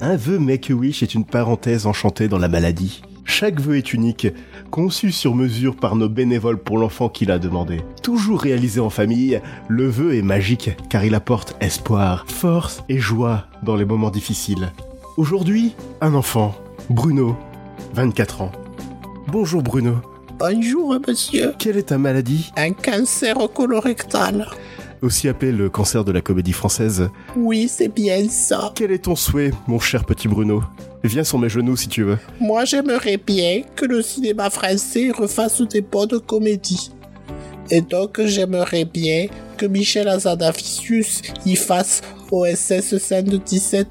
Un vœu Make-A-Wish est une parenthèse enchantée dans la maladie. Chaque vœu est unique, conçu sur mesure par nos bénévoles pour l'enfant qui l'a demandé. Toujours réalisé en famille, le vœu est magique car il apporte espoir, force et joie dans les moments difficiles. Aujourd'hui, un enfant, Bruno, 24 ans. Bonjour Bruno, Bonjour, monsieur. quelle est ta maladie? Un cancer colorectal. Aussi appelé le cancer de la comédie française. Oui, c'est bien ça. Quel est ton souhait, mon cher petit Bruno? Viens sur mes genoux si tu veux. Moi, j'aimerais bien que le cinéma français refasse des bonnes comédies. Et donc, j'aimerais bien que Michel Azanavicius y fasse OSS 173.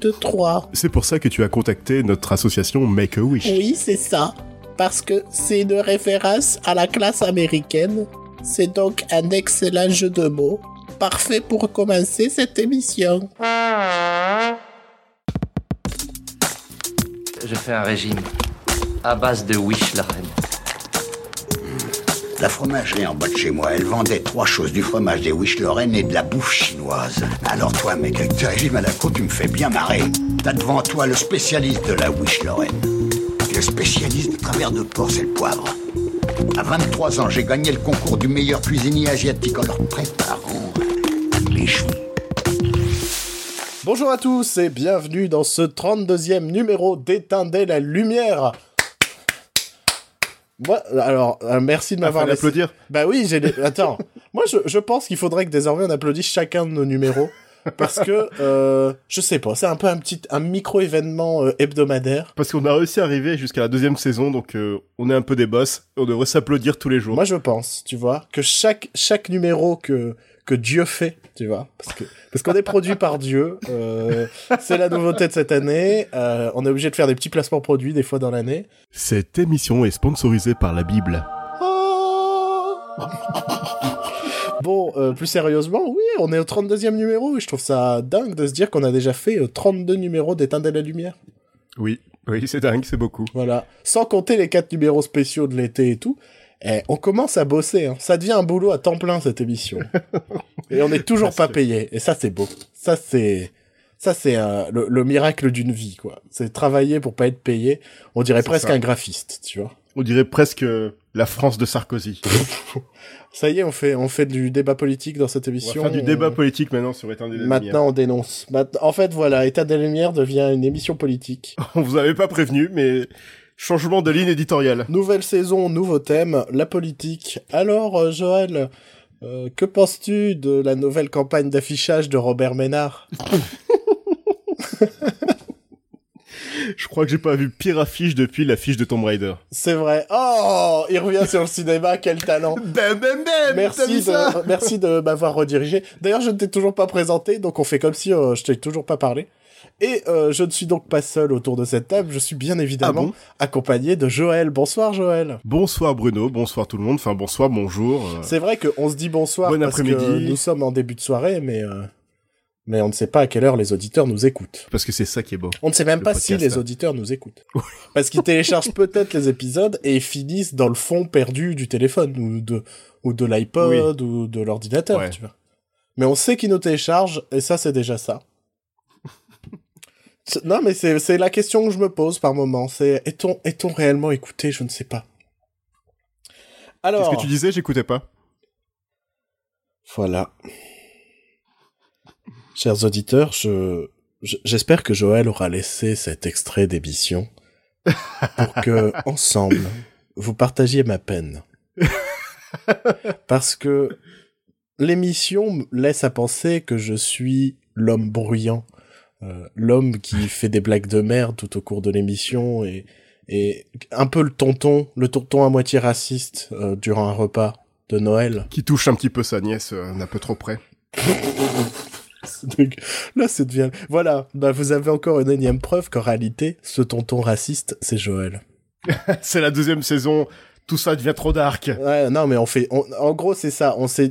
C'est pour ça que tu as contacté notre association Make-A-Wish. Oui, c'est ça. Parce que c'est une référence à la classe américaine. C'est donc un excellent jeu de mots. Parfait pour commencer cette émission. Je fais un régime à base de Wish la reine. La fromagerie en bas de chez moi, elle vendait trois choses, du fromage, des wish Lorraine et de la bouffe chinoise. Alors toi, mec, avec tes régimes à la côte, tu me fais bien marrer. T'as devant toi le spécialiste de la wish Lorraine. Le spécialiste de travers de porc, c'est le poivre. À 23 ans, j'ai gagné le concours du meilleur cuisinier asiatique en leur préparant les. Bonjour à tous et bienvenue dans ce 32e numéro d'Éteindre la lumière. Moi, alors, euh, merci de m'avoir Afin laissé... d'applaudir. Bah oui, j'ai... les- Attends, moi je, je pense qu'il faudrait que désormais on applaudisse chacun de nos numéros. Parce que, euh, je sais pas, c'est un peu un petit, un micro-événement euh, hebdomadaire. Parce qu'on a réussi à arriver jusqu'à la deuxième saison, donc euh, on est un peu des boss. On devrait s'applaudir tous les jours. Moi je pense, tu vois, que chaque, chaque numéro que, que Dieu fait, tu vois, parce que parce qu'on est produit par Dieu, euh, c'est la nouveauté de cette année. euh, on est obligé de faire des petits placements produits des fois dans l'année. Cette émission est sponsorisée par la Bible. Bon, euh, plus sérieusement, oui, on est au 32e numéro et je trouve ça dingue de se dire qu'on a déjà fait euh, 32 numéros d'Éteindre la lumière. Oui, oui, c'est dingue, c'est beaucoup. Voilà. Sans compter les 4 numéros spéciaux de l'été et tout. Eh, on commence à bosser, hein. ça devient un boulot à temps plein cette émission. et on n'est toujours pas payé, et ça c'est beau. Ça c'est, ça c'est euh, le, le miracle d'une vie quoi. C'est travailler pour pas être payé. On dirait presque ça. un graphiste, tu vois. On dirait presque euh, la France de Sarkozy. Ça y est, on fait, on fait du débat politique dans cette On va émission. faire du On- débat politique maintenant sur Éteindre la lumière. Maintenant, on dénonce. En fait, voilà, État des Lumières devient une émission politique. On vous avait pas prévenu, mais changement de ligne éditoriale. Nouvelle saison, nouveau thème, la politique. Alors, euh, Joël, euh, que penses-tu de la nouvelle campagne d'affichage de Robert Ménard? Je crois que j'ai pas vu pire affiche depuis l'affiche de Tomb Raider. C'est vrai. Oh, il revient sur le cinéma, quel talent. Bam bam bam Merci de, merci de m'avoir redirigé. D'ailleurs, je ne t'ai toujours pas présenté, donc on fait comme si euh, je t'ai toujours pas parlé. Et euh, je ne suis donc pas seul autour de cette table, je suis bien évidemment Ah bon accompagné de Joël. Bonsoir Joël. Bonsoir Bruno, bonsoir tout le monde, enfin bonsoir, bonjour. euh, C'est vrai qu'on se dit bonsoir Bon parce que nous sommes en début de soirée, mais euh, mais on ne sait pas à quelle heure les auditeurs nous écoutent. Parce que c'est ça qui est beau. On ne sait même pas si les auditeurs nous écoutent. Parce qu'ils téléchargent peut-être les épisodes et ils finissent dans le fond perdu du téléphone ou de ou de l'iPod ou de l'ordinateur, Ouais. tu vois. Mais on sait qu'ils nous téléchargent et ça c'est déjà ça. Non mais c'est la question que je me pose par moment, c'est est-on est-on réellement écouté, je ne sais pas. Alors Qu'est-ce que tu disais J'écoutais pas. Voilà. Chers auditeurs, je, je- j'espère que Joël aura laissé cet extrait d'émission pour que, ensemble, vous partagiez ma peine. Parce que l'émission laisse à penser que je suis l'homme bruyant, l'homme qui fait des blagues de merde tout au cours de l'émission et, et un peu le tonton, le tonton à moitié raciste euh, durant un repas de Noël. Qui touche un petit peu sa nièce euh, un peu trop près. Là, c'est devient... Voilà, bah, vous avez encore une énième preuve qu'en réalité, ce tonton raciste, c'est Joël. c'est la deuxième saison, tout ça devient trop dark. Ouais, non, mais on fait... on- En gros, c'est ça. On sait...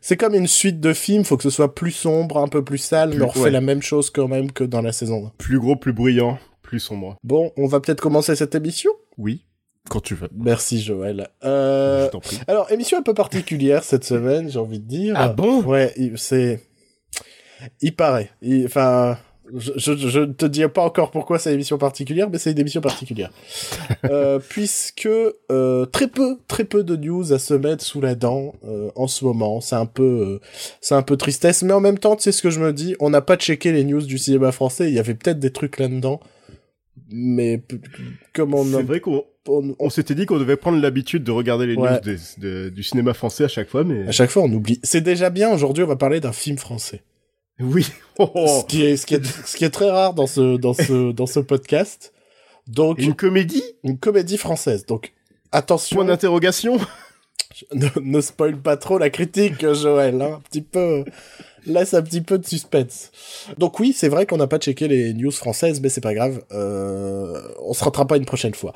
C'est comme une suite de films, faut que ce soit plus sombre, un peu plus sale, Plus- mais on refait ouais. la même chose quand même que dans la saison 1. Plus gros, plus bruyant, plus sombre. Bon, on va peut-être commencer cette émission? Oui, quand tu veux. Merci, Joël. Euh... Je t'en prie. Alors, émission un peu particulière cette semaine, j'ai envie de dire. Ah bon? Ouais, c'est... Il paraît. Il- Enfin, Je, ne te dis pas encore pourquoi c'est une émission particulière, mais c'est une émission particulière. euh, puisque euh, très peu, très peu de news à se mettre sous la dent euh, en ce moment. C'est un peu, euh, c'est un peu tristesse, mais en même temps, tu sais ce que je me dis, on n'a pas checké les news du cinéma français. Il y avait peut-être des trucs là-dedans, mais comme on, C'est a- vrai qu'on on- on s'était dit qu'on devait prendre l'habitude de regarder les Ouais. news des- de- du cinéma français à chaque fois, mais à chaque fois on oublie. C'est déjà bien. Aujourd'hui, on va parler d'un film français. Oui. Oh, oh. Ce qui est, ce qui est, ce qui est très rare dans ce, dans ce, dans ce podcast. Donc, Une comédie? une comédie française. Donc, attention, Point d'interrogation? Ne, ne spoil pas trop la critique, Joël. Hein, un petit peu, laisse un petit peu de suspense. Donc oui, c'est vrai qu'on n'a pas checké les news françaises, mais c'est pas grave. Euh, on se rattrapera une prochaine fois.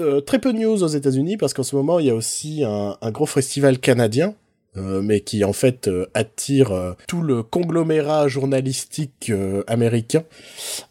Euh, très peu de news aux États-Unis parce qu'en ce moment il y a aussi un, un gros festival canadien. Euh, mais qui en fait euh, attire euh, tout le conglomérat journalistique américain,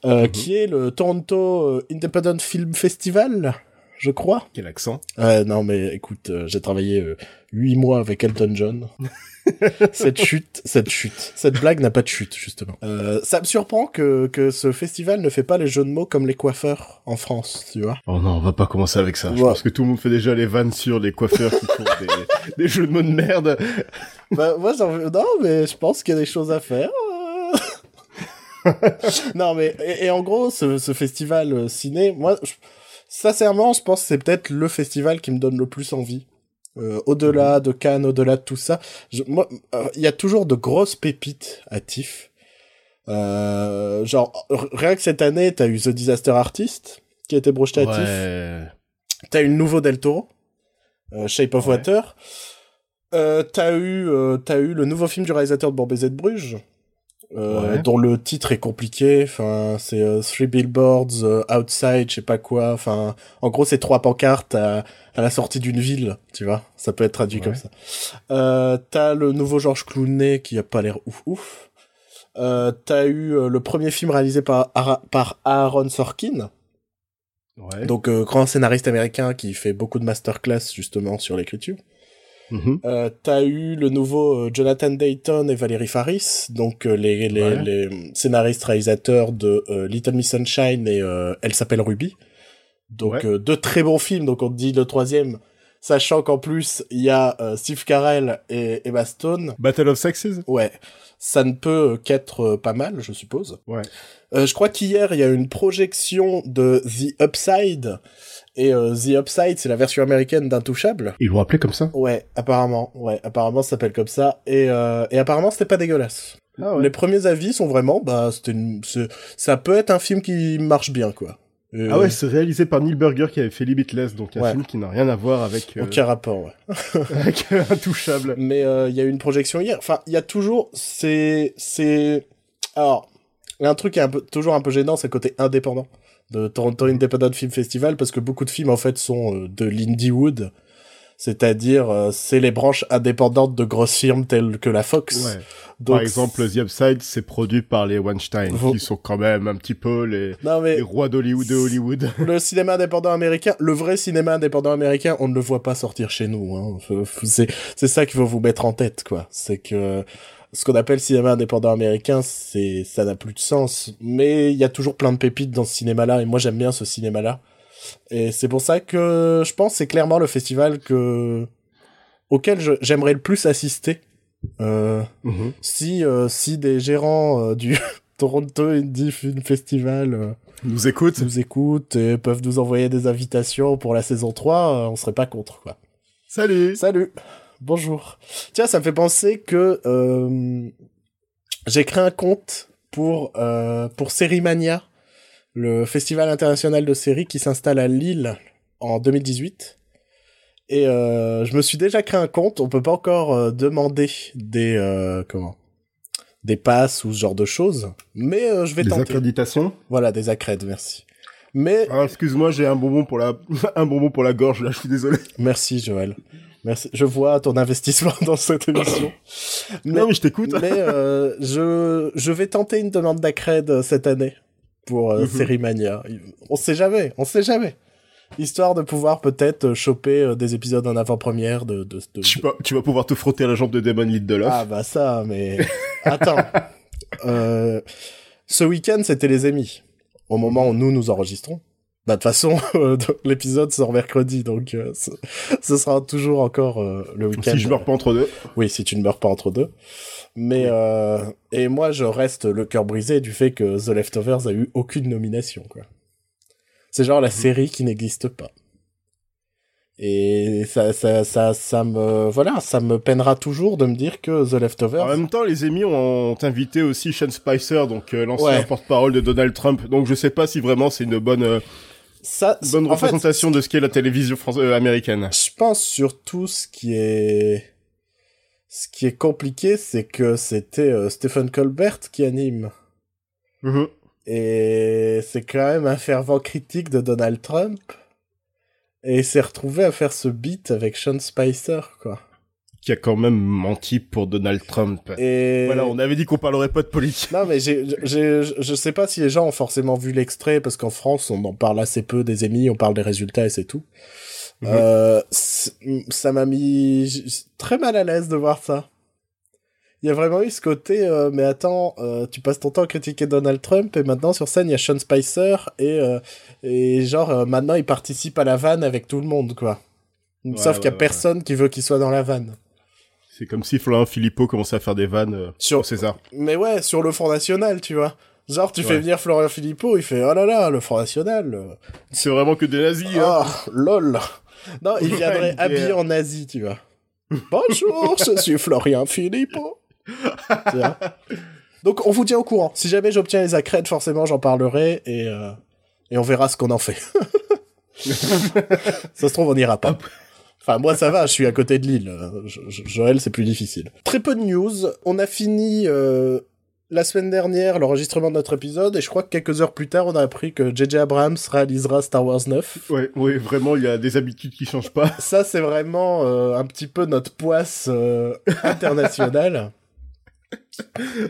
euh, Mhm. qui est le Toronto Independent Film Festival, je crois. Quel accent non, mais écoute, j'ai travaillé huit mois avec Elton John. cette chute, cette chute, cette blague n'a pas de chute, justement. Euh, ça me surprend que, que ce festival ne fait pas les jeux de mots comme les coiffeurs en France, tu vois. Oh non, on va pas commencer avec ça. Je Ouais. pense que tout le monde fait déjà les vannes sur les coiffeurs qui font des, des jeux de mots de merde. bah, moi, j'en veux... Non, mais je pense qu'il y a des choses à faire. non, mais... Et, et en gros, ce, ce festival euh, ciné, moi, je- sincèrement, je pense que c'est peut-être le festival qui me donne le plus envie. Euh, au-delà de Cannes, au-delà de tout ça, je- moi, euh, il y a toujours de grosses pépites à TIFF. Euh, genre, rien que cette année, t'as eu The Disaster Artist, qui a été projeté à TIFF. T'as eu le nouveau Del Toro, Shape of Ouais. Water. T'as eu, t'as eu le nouveau film du réalisateur de Bourbaiser de Bruges, euh, Ouais. dont le titre est compliqué. Enfin, c'est euh, Three Billboards euh, Outside, je sais pas quoi. Enfin, en gros, c'est trois pancartes à, à la sortie d'une ville, tu vois. Ça peut être traduit Ouais. comme ça. Euh, t'as le nouveau Georges Clooney qui a pas l'air ouf ouf. Euh, t'as eu euh, le premier film réalisé par, Ara- par Aaron Sorkin, Ouais. donc euh, grand scénariste américain qui fait beaucoup de masterclass justement sur l'écriture. Mhm. Euh, T'as eu le nouveau euh, Jonathan Dayton et Valérie Faris, donc euh, les, les, Ouais. les scénaristes réalisateurs de euh, Little Miss Sunshine et Elle s'appelle Ruby. Donc Ouais. deux très bons films, donc on te dit le troisième, sachant qu'en plus il y a euh, Steve Carell et Emma Stone. Battle of Sexes? Ouais, ça ne peut qu'être euh, pas mal, je suppose. Ouais. Euh, je crois qu'hier, il y a une projection de The Upside. Et euh, The Upside, c'est la version américaine d'Intouchable. Ils l'ont appelé comme ça? Ouais, apparemment. Ouais, apparemment, ça s'appelle comme ça. Et, euh, et apparemment, c'était pas dégueulasse. Ah Les premiers avis sont vraiment, bah, c'était une, ça peut être un film qui marche bien, quoi. Euh, Ah ouais, c'est réalisé par Neil Burger qui avait fait Limitless, donc un Ouais. film qui n'a rien à voir avec, euh, Aucun rapport, ouais. avec euh, Intouchable. Mais euh, il y a eu une projection hier. Enfin, il y a toujours, c'est, c'est, alors, il y a un truc qui est un peu, toujours un peu gênant, c'est le côté indépendant de Toronto Independent Film Festival, parce que beaucoup de films en fait sont de l'Indiewood, c'est-à-dire euh, c'est les branches indépendantes de grosses firmes telles que la Fox. Ouais. Donc, Par exemple, The Upside, c'est produit par les Weinstein, Vous- qui sont quand même un petit peu les, non mais les rois d'Hollywood de Hollywood. le cinéma indépendant américain, le vrai cinéma indépendant américain, on ne le voit pas sortir chez nous. Hein. C'est c'est ça qu'il faut vous mettre en tête, quoi. C'est que ce qu'on appelle cinéma indépendant américain, c'est ça n'a plus de sens. Mais il y a toujours plein de pépites dans ce cinéma-là, et moi j'aime bien ce cinéma-là. Et c'est pour ça que je pense que c'est clairement le festival que auquel j'aimerais le plus assister. Euh, Mhm. si euh, si des gérants euh, du Toronto Indie Film Festival Nous écoute. nous écoutent et peuvent nous envoyer des invitations pour la saison 3, euh, on serait pas contre, quoi. Salut Salut Bonjour Tiens, ça me fait penser que euh, j'ai créé un compte pour, euh, pour Sérimania, le festival international de séries qui s'installe à Lille en 2018. Et euh, je me suis déjà créé un compte, on peut pas encore euh, demander des... euh, comment? Des passes ou ce genre de choses, mais je vais Des tenter. accréditations? Voilà, des accrèdes, merci. Mais Ah, excuse-moi, j'ai un bonbon pour la, un bonbon pour la gorge, là, je suis désolé. merci Joël. Merci. Je vois ton investissement dans cette émission. Mais, Non, mais je t'écoute. mais, je je vais tenter une demande d'accred euh, cette année pour euh, Mhm. Sérimania. On sait jamais, on sait jamais. Histoire de pouvoir peut-être euh, choper euh, des épisodes en avant-première de, de, de- Tu, vas- tu vas pouvoir te frotter à la jambe de Damon Lindelof. Ah bah ça, mais attends. euh, Ce week-end, c'était les Emmy. Au moment où nous nous enregistrons. Bah, de toute façon, euh, l'épisode sort mercredi, donc euh, ce, ce sera toujours encore euh, le week-end. Si je meurs pas entre deux. Oui, si tu ne meurs pas entre deux. Mais euh, et moi, je reste le cœur brisé du fait que The Leftovers a eu aucune nomination. quoi. C'est genre la série qui n'existe pas. Et ça, ça, ça, ça me, voilà, ça me peinera toujours de me dire que The Leftovers. En même temps, les Emmy ont invité aussi Sean Spicer, donc euh, l'ancien Ouais. porte-parole de Donald Trump. Donc je sais pas si vraiment c'est une bonne, euh, ça, bonne en fait, représentation de ce qu'est la télévision française euh, américaine. Je pense surtout ce qui est ce qui est compliqué, c'est que c'était euh, Stephen Colbert qui anime. Mhm. Et c'est quand même un fervent critique de Donald Trump. Et il s'est retrouvé à faire ce beat avec Sean Spicer, quoi. Qui a quand même menti pour Donald Trump. Et Voilà, on avait dit qu'on parlerait pas de politique. non mais j'ai, je sais pas si les gens ont forcément vu l'extrait parce qu'en France on en parle assez peu des émis, on parle des résultats et c'est tout. Euh, ça m'a mis très mal à l'aise de voir ça. Il y a vraiment eu ce côté, euh, mais attends, euh, tu passes ton temps à critiquer Donald Trump et maintenant sur scène il y a Sean Spicer et et genre maintenant il participe à la vanne avec tout le monde quoi. Ouais, Sauf qu'il y a ouais. personne qui veut qu'il soit dans la vanne. C'est comme si Florent Philippot commençait à faire des vannes euh, Sur- César. Mais ouais, sur le Front National, tu vois. Genre, tu fais Ouais. venir Florian Philippot, il fait, oh là là, le Front National. euh, C'est vraiment que des nazis, hein. Ah, lol. Non, il Ouais, viendrait une habillé en nazi, tu vois. Bonjour, je suis Florian Philippot. Donc, on vous tient au courant. Si jamais j'obtiens les accrèdes, forcément, j'en parlerai et, euh, et on verra ce qu'on en fait. ça se trouve, on n'ira pas. Enfin, moi, ça va, je suis à côté de Jo- Joël, c'est plus difficile. Très peu de news. On a fini euh, la semaine dernière l'enregistrement de notre épisode et je crois que quelques heures plus tard, on a appris que J.J. Abrams réalisera Star Wars 9. Ouais, ouais, vraiment, il y a des habitudes qui changent pas. Ça, c'est vraiment euh, un petit peu notre poisse euh, internationale.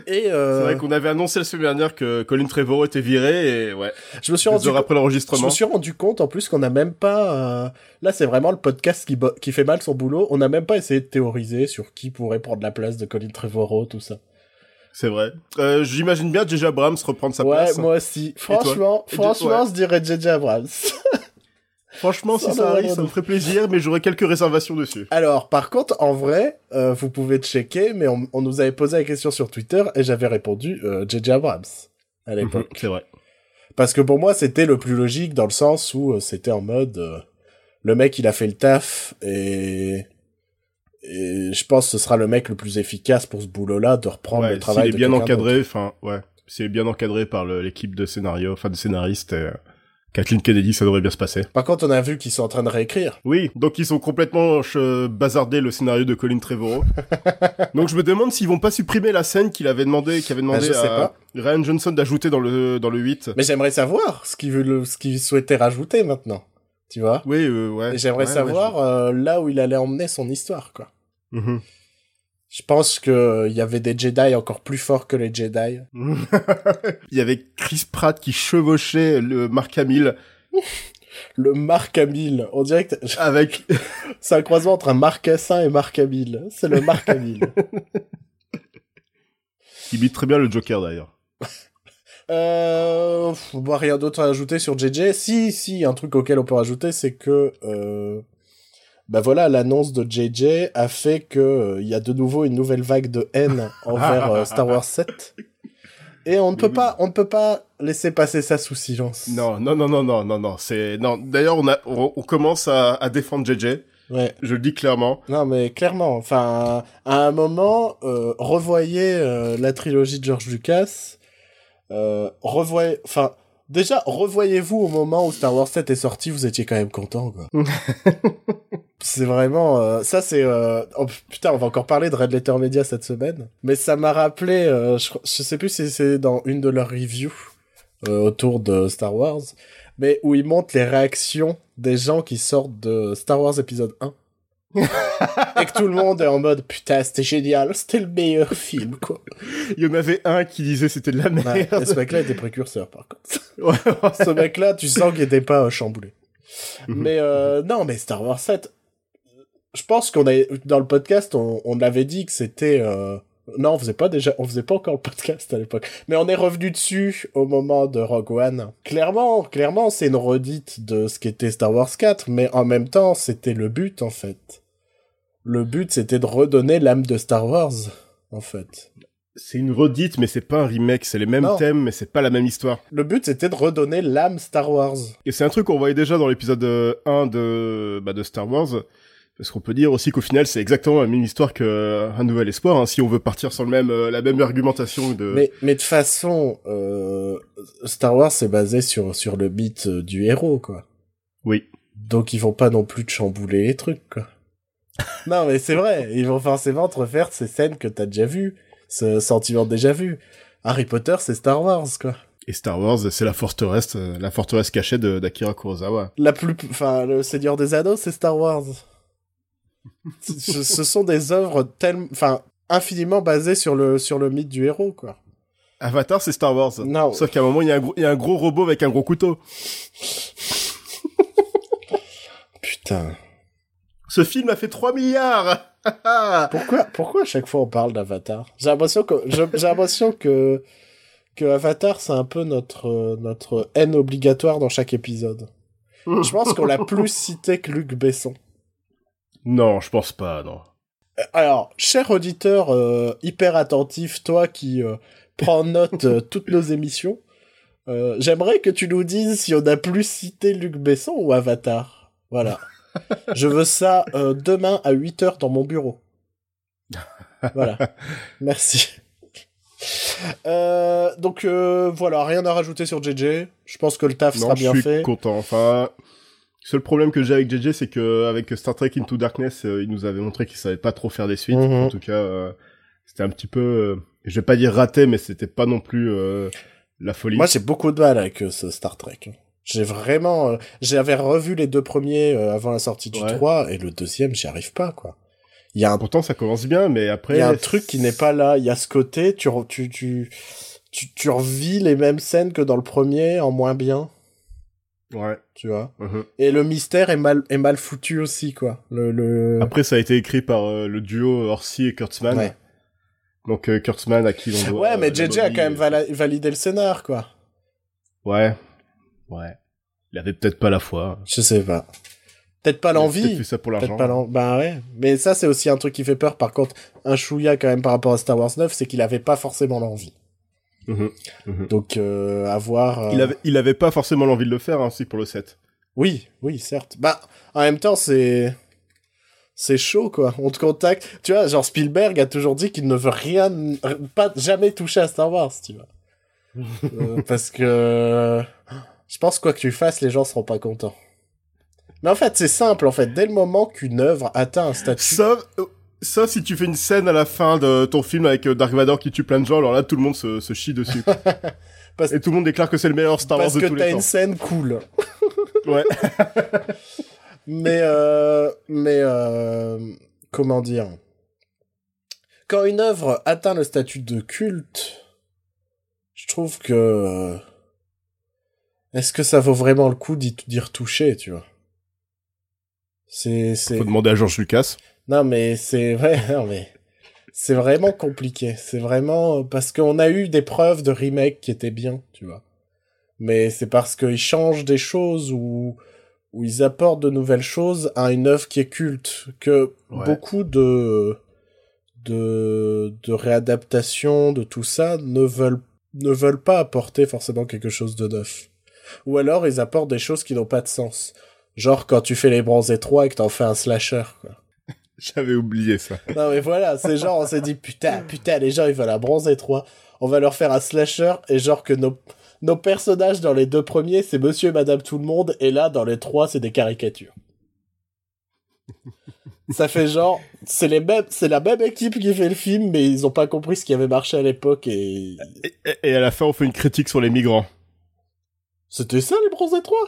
Et euh, C'est vrai qu'on avait annoncé la semaine dernière que Colin Trevorrow était viré et ouais, je me suis rendu après Je l'enregistrement. me suis rendu compte en plus qu'on n'a même pas. euh, Là, c'est vraiment le podcast qui, qui fait mal son boulot. On n'a même pas essayé de théoriser sur qui pourrait prendre la place de Colin Trevorrow, tout ça. C'est vrai. Euh, J'imagine bien J.J. Abrams reprendre sa ouais, place. moi aussi. Franchement, franchement, ouais. je dirais JJ Abrams. Franchement, Ça si ça arrive, ça me ferait plaisir, mais j'aurais quelques réservations dessus. Alors, par contre, en vrai, euh, vous pouvez checker, mais on, on nous avait posé la question sur Twitter et j'avais répondu euh, JJ Abrams à l'époque. Mhm, C'est vrai. Parce que pour moi, c'était le plus logique dans le sens où euh, c'était en mode euh, le mec il a fait le taf et et je pense que ce sera le mec le plus efficace pour ce boulot-là de reprendre Ouais, le travail s'il est de bien encadré, enfin, ouais. S'il est bien encadré par l'équipe de scénario, enfin de scénaristes, et, euh, Kathleen Kennedy, ça devrait bien se passer. Par contre, on a vu qu'ils sont en train de réécrire. Oui, donc ils ont complètement euh, bazardé le scénario de Colin Trevorrow. donc je me demande s'ils vont pas supprimer la scène qu'il avait demandé, qu'il avait demandé sais à Ryan Johnson d'ajouter dans le dans le 8. Mais j'aimerais savoir ce ce qu'ils souhaitaient rajouter maintenant. Tu vois Oui, euh, ouais. J'aimerais Ouais, savoir euh, là où il allait emmener son histoire, quoi. Mhm. Je pense que il y avait des Jedi encore plus forts que les Jedi. Il y avait Chris Pratt qui chevauchait le Mark Hamill Le Mark Hamill, on dirait que t- avec c'est un croisement entre un Marcassin et Mark Hamill. C'est le Mark Hamill. Il imite très bien le Joker d'ailleurs. Euh, bah, rien d'autre à ajouter sur JJ. Si, si, un truc auquel on peut rajouter, c'est que, euh, bah voilà, l'annonce de JJ a fait que euh, il y a de nouveau une nouvelle vague de haine envers euh, Star Wars 7. Et on ne peut oui. pas, on ne peut pas laisser passer ça sous silence. Non, non, non, non, non, non, non. C'est non. D'ailleurs, on a, on, on commence à, à défendre JJ. Ouais. Je le dis clairement. Non, mais clairement, enfin, à un moment, euh, revoyez euh, la trilogie de George Lucas, euh, revoyez, enfin, déjà, revoyez-vous au moment où Star Wars 7 est sorti, vous étiez quand même content, quoi. c'est vraiment, euh, ça c'est, euh, oh, putain, on va encore parler de Red Letter Media cette semaine, mais ça m'a rappelé, euh, je, je sais plus si c'est dans une de leurs reviews euh, autour de Star Wars, mais où ils montrent les réactions des gens qui sortent de Star Wars épisode 1 et que tout le monde est en mode putain c'était génial c'était le meilleur film quoi Il y en avait un qui disait c'était de la merde. Ouais, et ce mec là était précurseur par contre Ouais, ce mec là tu sens qu'il était pas euh, chamboulé Mhm. mais euh, non mais Star Wars 7 je pense qu'on a dans le podcast on, on avait dit que c'était euh, Non, on faisait pas déjà, on faisait pas encore le podcast à l'époque. Mais on est revenu dessus au moment de Rogue One. Clairement, clairement, c'est une redite de ce qu'était Star Wars 4, mais en même temps, c'était le but, en fait. Le but, c'était de redonner l'âme de Star Wars, en fait. C'est une redite, mais c'est pas un remake. C'est les mêmes Non. thèmes, mais c'est pas la même histoire. Le but, c'était de redonner l'âme Star Wars. Et c'est un truc qu'on voyait déjà dans l'épisode euh, 1 de, bah, de Star Wars. Parce qu'on peut dire aussi qu'au final, c'est exactement la même histoire que euh, Un Nouvel Espoir, hein, si on veut partir sur le même, euh, la même argumentation de... Mais, mais de façon, euh, Star Wars, c'est basé sur, sur le mythe du héros, quoi. Oui. Donc ils vont pas non plus te chambouler les trucs, quoi. non, mais c'est vrai, ils vont forcément te refaire ces scènes que t'as déjà vues, ce sentiment déjà vu. Harry Potter, c'est Star Wars, quoi. Et Star Wars, c'est la forteresse, la forteresse cachée d'Akira Kurosawa. La plus, enfin, le Seigneur des Anneaux, c'est Star Wars. Ce, ce sont des œuvres tellement, enfin, infiniment basées sur le, sur le mythe du héros, quoi. Avatar, c'est Star Wars. Non. Sauf qu'à un moment, il y, a un gros- il y a un gros robot avec un gros couteau. Putain. Ce film a fait 3 milliards Pourquoi, pourquoi à chaque fois on parle d'Avatar? J'ai l'impression que, je- j'ai l'impression que, que Avatar c'est un peu notre, notre haine obligatoire dans chaque épisode. Je pense qu'on l'a plus cité que Luc Besson. Non, je pense pas, non. Euh, Alors, cher auditeur euh, hyper attentif, toi qui euh, prends note euh, toutes nos émissions, j'aimerais que tu nous dises si on a plus cité Luc Besson ou Avatar. Voilà. Je veux ça demain à 8h dans mon bureau. Voilà. Merci. Donc voilà, rien à rajouter sur JJ. Je pense que le taf Non, sera je bien suis fait. content. Enfin, seul problème que j'ai avec JJ, c'est que avec Star Trek Into Darkness, euh, il nous avait montré qu'il savait pas trop faire des suites. Mhm. En tout cas, euh, c'était un petit peu, euh, je vais pas dire raté, mais c'était pas non plus euh, la folie. Moi, j'ai beaucoup de mal avec ce Star Trek. J'ai vraiment... J'avais revu les deux premiers avant la sortie du Ouais. 3, et le deuxième, j'y arrive pas, quoi. Il y a un, Pourtant, ça commence bien, mais après. il y a un truc qui n'est pas là. Il y a ce côté, tu, tu, tu, tu, tu revis les mêmes scènes que dans le premier, en moins bien, Ouais. tu vois. mhm. Et le mystère est mal, est mal foutu aussi, quoi. Le, le... Après, ça a été écrit par euh, le duo Orsi et Kurtzman. Ouais. Donc euh, Kurtzman à qui l'on doit. Ouais, mais euh, JJ la a quand même validé le scénar, quoi. Ouais. Ouais. Il avait peut-être pas la foi. Je sais pas. Peut-être pas l'envie. Peut-être fait ça pour Peut-être l'argent. pas l'en- Bah ouais. Mais ça, c'est aussi un truc qui fait peur. Par contre, un chouïa quand même par rapport à Star Wars 9, c'est qu'il avait pas forcément l'envie. Mhm. Mhm. Donc, euh, à voir. euh, Il avait, il avait pas forcément l'envie de le faire, hein, si pour le 7. Oui, oui, certes. Bah, en même temps, c'est. C'est chaud, quoi. On te contacte. Tu vois, genre Spielberg a toujours dit qu'il ne veut rien. Pas jamais toucher à Star Wars, tu vois. Euh, parce que. Je pense quoi que tu fasses, les gens seront pas contents. Mais en fait, c'est simple, en fait. Dès le moment qu'une œuvre atteint un statut. Ça, euh, ça, si tu fais une scène à la fin de ton film avec euh, Dark Vador qui tue plein de gens, alors là, tout le monde se, se chie dessus. Parce- Et tout le monde déclare que c'est le meilleur Star Wars Parce de que tous t'as les une temps. scène cool. Ouais. Mais, euh, mais, euh, comment dire? Quand une œuvre atteint le statut de culte, je trouve que... euh, Est-ce que ça vaut vraiment le coup d'y d'y retoucher, tu vois? C'est... c'est- Faut demander à George Lucas. Non, mais c'est vrai, non, mais... C'est vraiment compliqué. C'est vraiment... Parce qu'on a eu des preuves de remake qui étaient bien, tu vois. Mais c'est parce qu'ils changent des choses ou où ils apportent de nouvelles choses à une œuvre qui est culte que Ouais. beaucoup de de de réadaptations de tout ça ne veulent ne veulent pas apporter forcément quelque chose de neuf ou alors ils apportent des choses qui n'ont pas de sens genre quand tu fais les bronzés 3 et que t'en fais un slasher quoi. J'avais oublié ça. non mais voilà c'est genre on s'est dit putain putain les gens ils veulent un bronzé 3 on va leur faire un slasher et genre que nos nos personnages dans les deux premiers, c'est monsieur et madame tout le monde, et là, dans les trois, c'est des caricatures. Ça fait genre, c'est les mêmes, c'est la même équipe qui fait le film, mais ils ont pas compris ce qui avait marché à l'époque et Et, et- et à la fin, on fait une critique sur les migrants. c'était ça les bronzés 3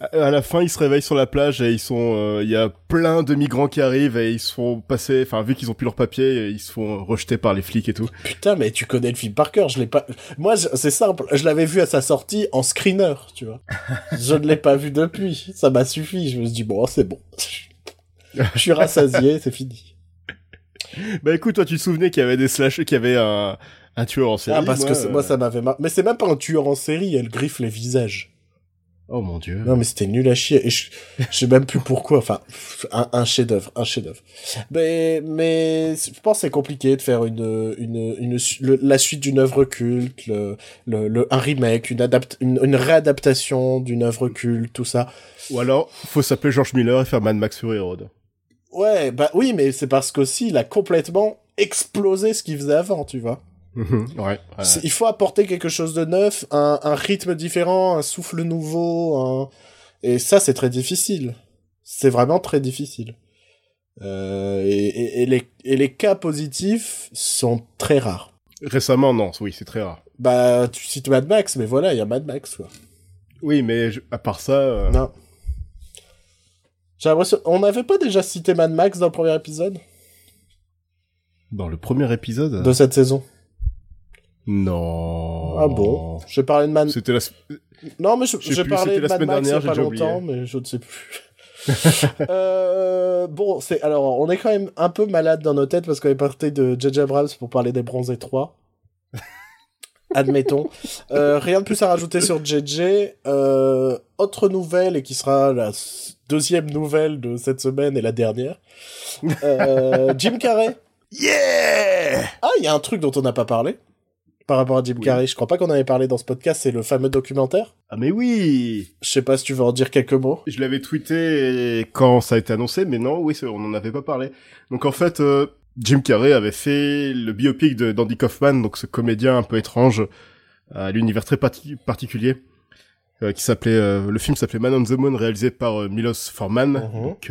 À la fin, ils se réveillent sur la plage et ils sont, euh, il y a plein de migrants qui arrivent et ils se font passer, enfin, vu qu'ils ont plus leurs papiers, ils se font rejeter par les flics et tout. Putain, mais tu connais le film par cœur, je l'ai pas. Moi, c'est simple, je l'avais vu à sa sortie en screener, tu vois. je ne l'ai pas vu depuis, ça m'a suffi. Je me suis dit bon, c'est bon. je suis rassasié, c'est fini. Bah écoute, toi, tu te souvenais qu'il y avait des slash, qu'il y avait un, un tueur en série. Ah, parce moi, que moi, ça m'avait mar... Mais c'est même pas un tueur en série, elle griffe les visages. Oh mon dieu. Non, mais c'était nul à chier. Et je, je sais même plus pourquoi. Enfin, un, un chef-d'œuvre, un chef-d'œuvre. Mais, mais je pense que c'est compliqué de faire une, une, une, le- la suite d'une œuvre culte, le, le, le- un remake, une, adapt, une, une réadaptation d'une œuvre culte, tout ça. Ou alors, faut s'appeler George Miller et faire Mad Max Fury Road. Ouais, bah oui, mais c'est parce qu'aussi il a complètement explosé ce qu'il faisait avant, tu vois. Mhm, ouais. Il faut apporter quelque chose de neuf, un, un rythme différent, un souffle nouveau, un... et ça c'est très difficile. C'est vraiment très difficile. Euh, et, et- et les, et les cas positifs sont très rares. Récemment, non, oui, c'est très rare. Bah, tu cites Mad Max, mais voilà, il y a Mad Max, quoi. Oui, mais je- à part ça, euh, Non. J'ai l'impression... On n'avait pas déjà cité Mad Max dans le premier épisode? Dans le premier épisode. de cette saison Non. Ah bon? J'ai parlé de Mad C'était la. Non, mais je- Je sais j'ai parlé c'était de la Mad semaine Max il y a dernière, pas longtemps, mais je ne sais plus. euh, bon, c'est alors on est quand même un peu malade dans nos têtes parce qu'on est parti de J.J. Abrams pour parler des Bronzés 3. Admettons. Euh, rien de plus à rajouter sur JJ. Euh, autre nouvelle et qui sera la deuxième nouvelle de cette semaine et la dernière. Jim Carrey. Yeah Ah, il y a un truc dont on n'a pas parlé par rapport à Jim Oui. Carrey. Je crois pas qu'on avait parlé dans ce podcast. C'est le fameux documentaire. Ah mais oui Je sais pas si tu veux en dire quelques mots. Je l'avais tweeté quand ça a été annoncé, mais non, oui, on n'en avait pas parlé. Donc en fait, euh, Jim Carrey avait fait le biopic de d'Andy Kaufman, donc ce comédien un peu étrange, à l'univers très parti- particulier, euh, qui s'appelait, euh, le film s'appelait Man on the Moon, réalisé par Milos Forman, Mhm. donc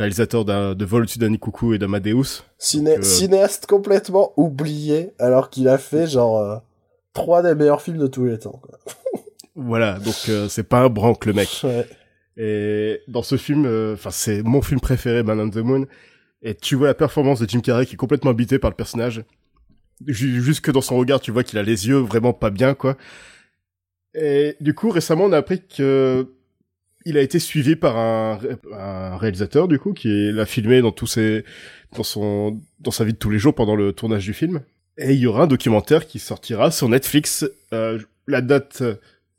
réalisateur de Vol Coucou et d'Amadeus. Ciné- euh, Cinéaste complètement oublié, alors qu'il a fait genre euh, trois des meilleurs films de tous les temps. Quoi. Voilà, donc euh, c'est pas un branque le mec. Ouais. Et dans ce film, euh, enfin c'est mon film préféré, Man on the Moon. Et tu vois la performance de Jim Carrey qui est complètement habité par le personnage. Ju- Jusque dans son regard, tu vois qu'il a les yeux vraiment pas bien, quoi. Et du coup, récemment, on a appris que il a été suivi par un, ré- un réalisateur, du coup, qui l'a filmé dans tous ses, dans son, dans sa vie de tous les jours pendant le tournage du film. Et il y aura un documentaire qui sortira sur Netflix. Euh, la date,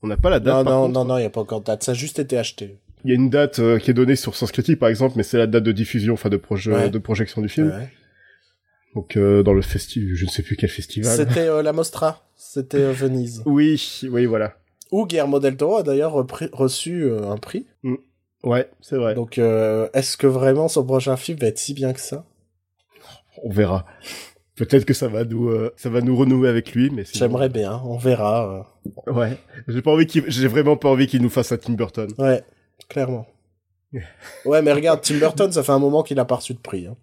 on n'a pas la date. Non, par non, contre. non, non, il n'y a pas encore de date. Ça a juste été acheté. Il y a une date euh, qui est donnée sur Sens Critique, par exemple, mais c'est la date de diffusion, enfin de, Ouais. de projection du film. Ouais. Donc euh, dans le festival, je ne sais plus quel festival. C'était la Mostra. C'était Venise. Oui, oui, voilà. Où Guillermo del Toro a d'ailleurs reçu euh, un prix. Ouais, c'est vrai. Donc, euh, est-ce que vraiment son prochain film va être si bien que ça? On verra. Peut-être que ça va nous, euh, ça va nous renouer avec lui, mais sinon- J'aimerais bien. On verra. euh. Ouais. J'ai pas envie qu'il, j'ai vraiment pas envie qu'il nous fasse un Tim Burton. Ouais, clairement. Ouais, mais regarde, Tim Burton, ça fait un moment qu'il a pas reçu de prix. hein.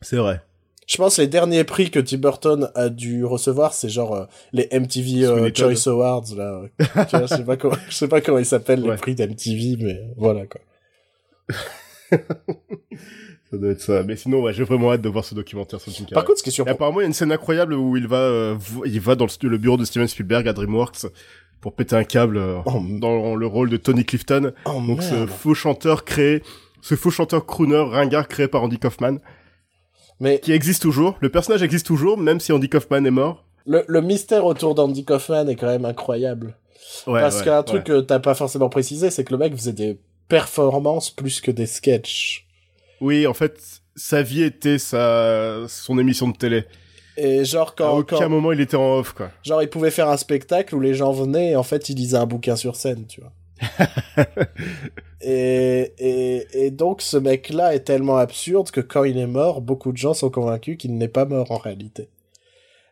C'est vrai. Je pense que les derniers prix que Tim Burton a dû recevoir, c'est genre euh, les MTV euh. Choice Awards là. tu vois, je sais pas comment, je sais pas comment ils s'appellent Ouais. les prix d'MTV, mais voilà quoi. Ça doit être ça. Mais sinon, ouais, j'ai vraiment hâte de voir ce documentaire sur Jim Carrey. Par contre, ce qui est surprenant, apparemment, il y a une scène incroyable où il va, euh, il va dans le, le bureau de Steven Spielberg à DreamWorks pour péter un câble euh, Oh, dans le rôle de Tony Clifton. oh Donc ce faux chanteur créé, ce faux chanteur crooner ringard créé par Andy Kaufman, Mais qui existe toujours. Le personnage existe toujours, même si Andy Kaufman est mort. le, le mystère autour d'Andy Kaufman est quand même incroyable. Ouais, Parce ouais, qu'un truc que t'as pas forcément précisé, c'est que le mec faisait des performances plus que des sketchs. Oui, en fait, sa vie était sa, son émission de télé. Et genre à quand, aucun quand- moment il était en off, quoi. genre il pouvait faire un spectacle où les gens venaient et en fait il lisait un bouquin sur scène, tu vois. et, et, et donc ce mec-là est tellement absurde que quand il est mort, beaucoup de gens sont convaincus qu'il n'est pas mort en réalité.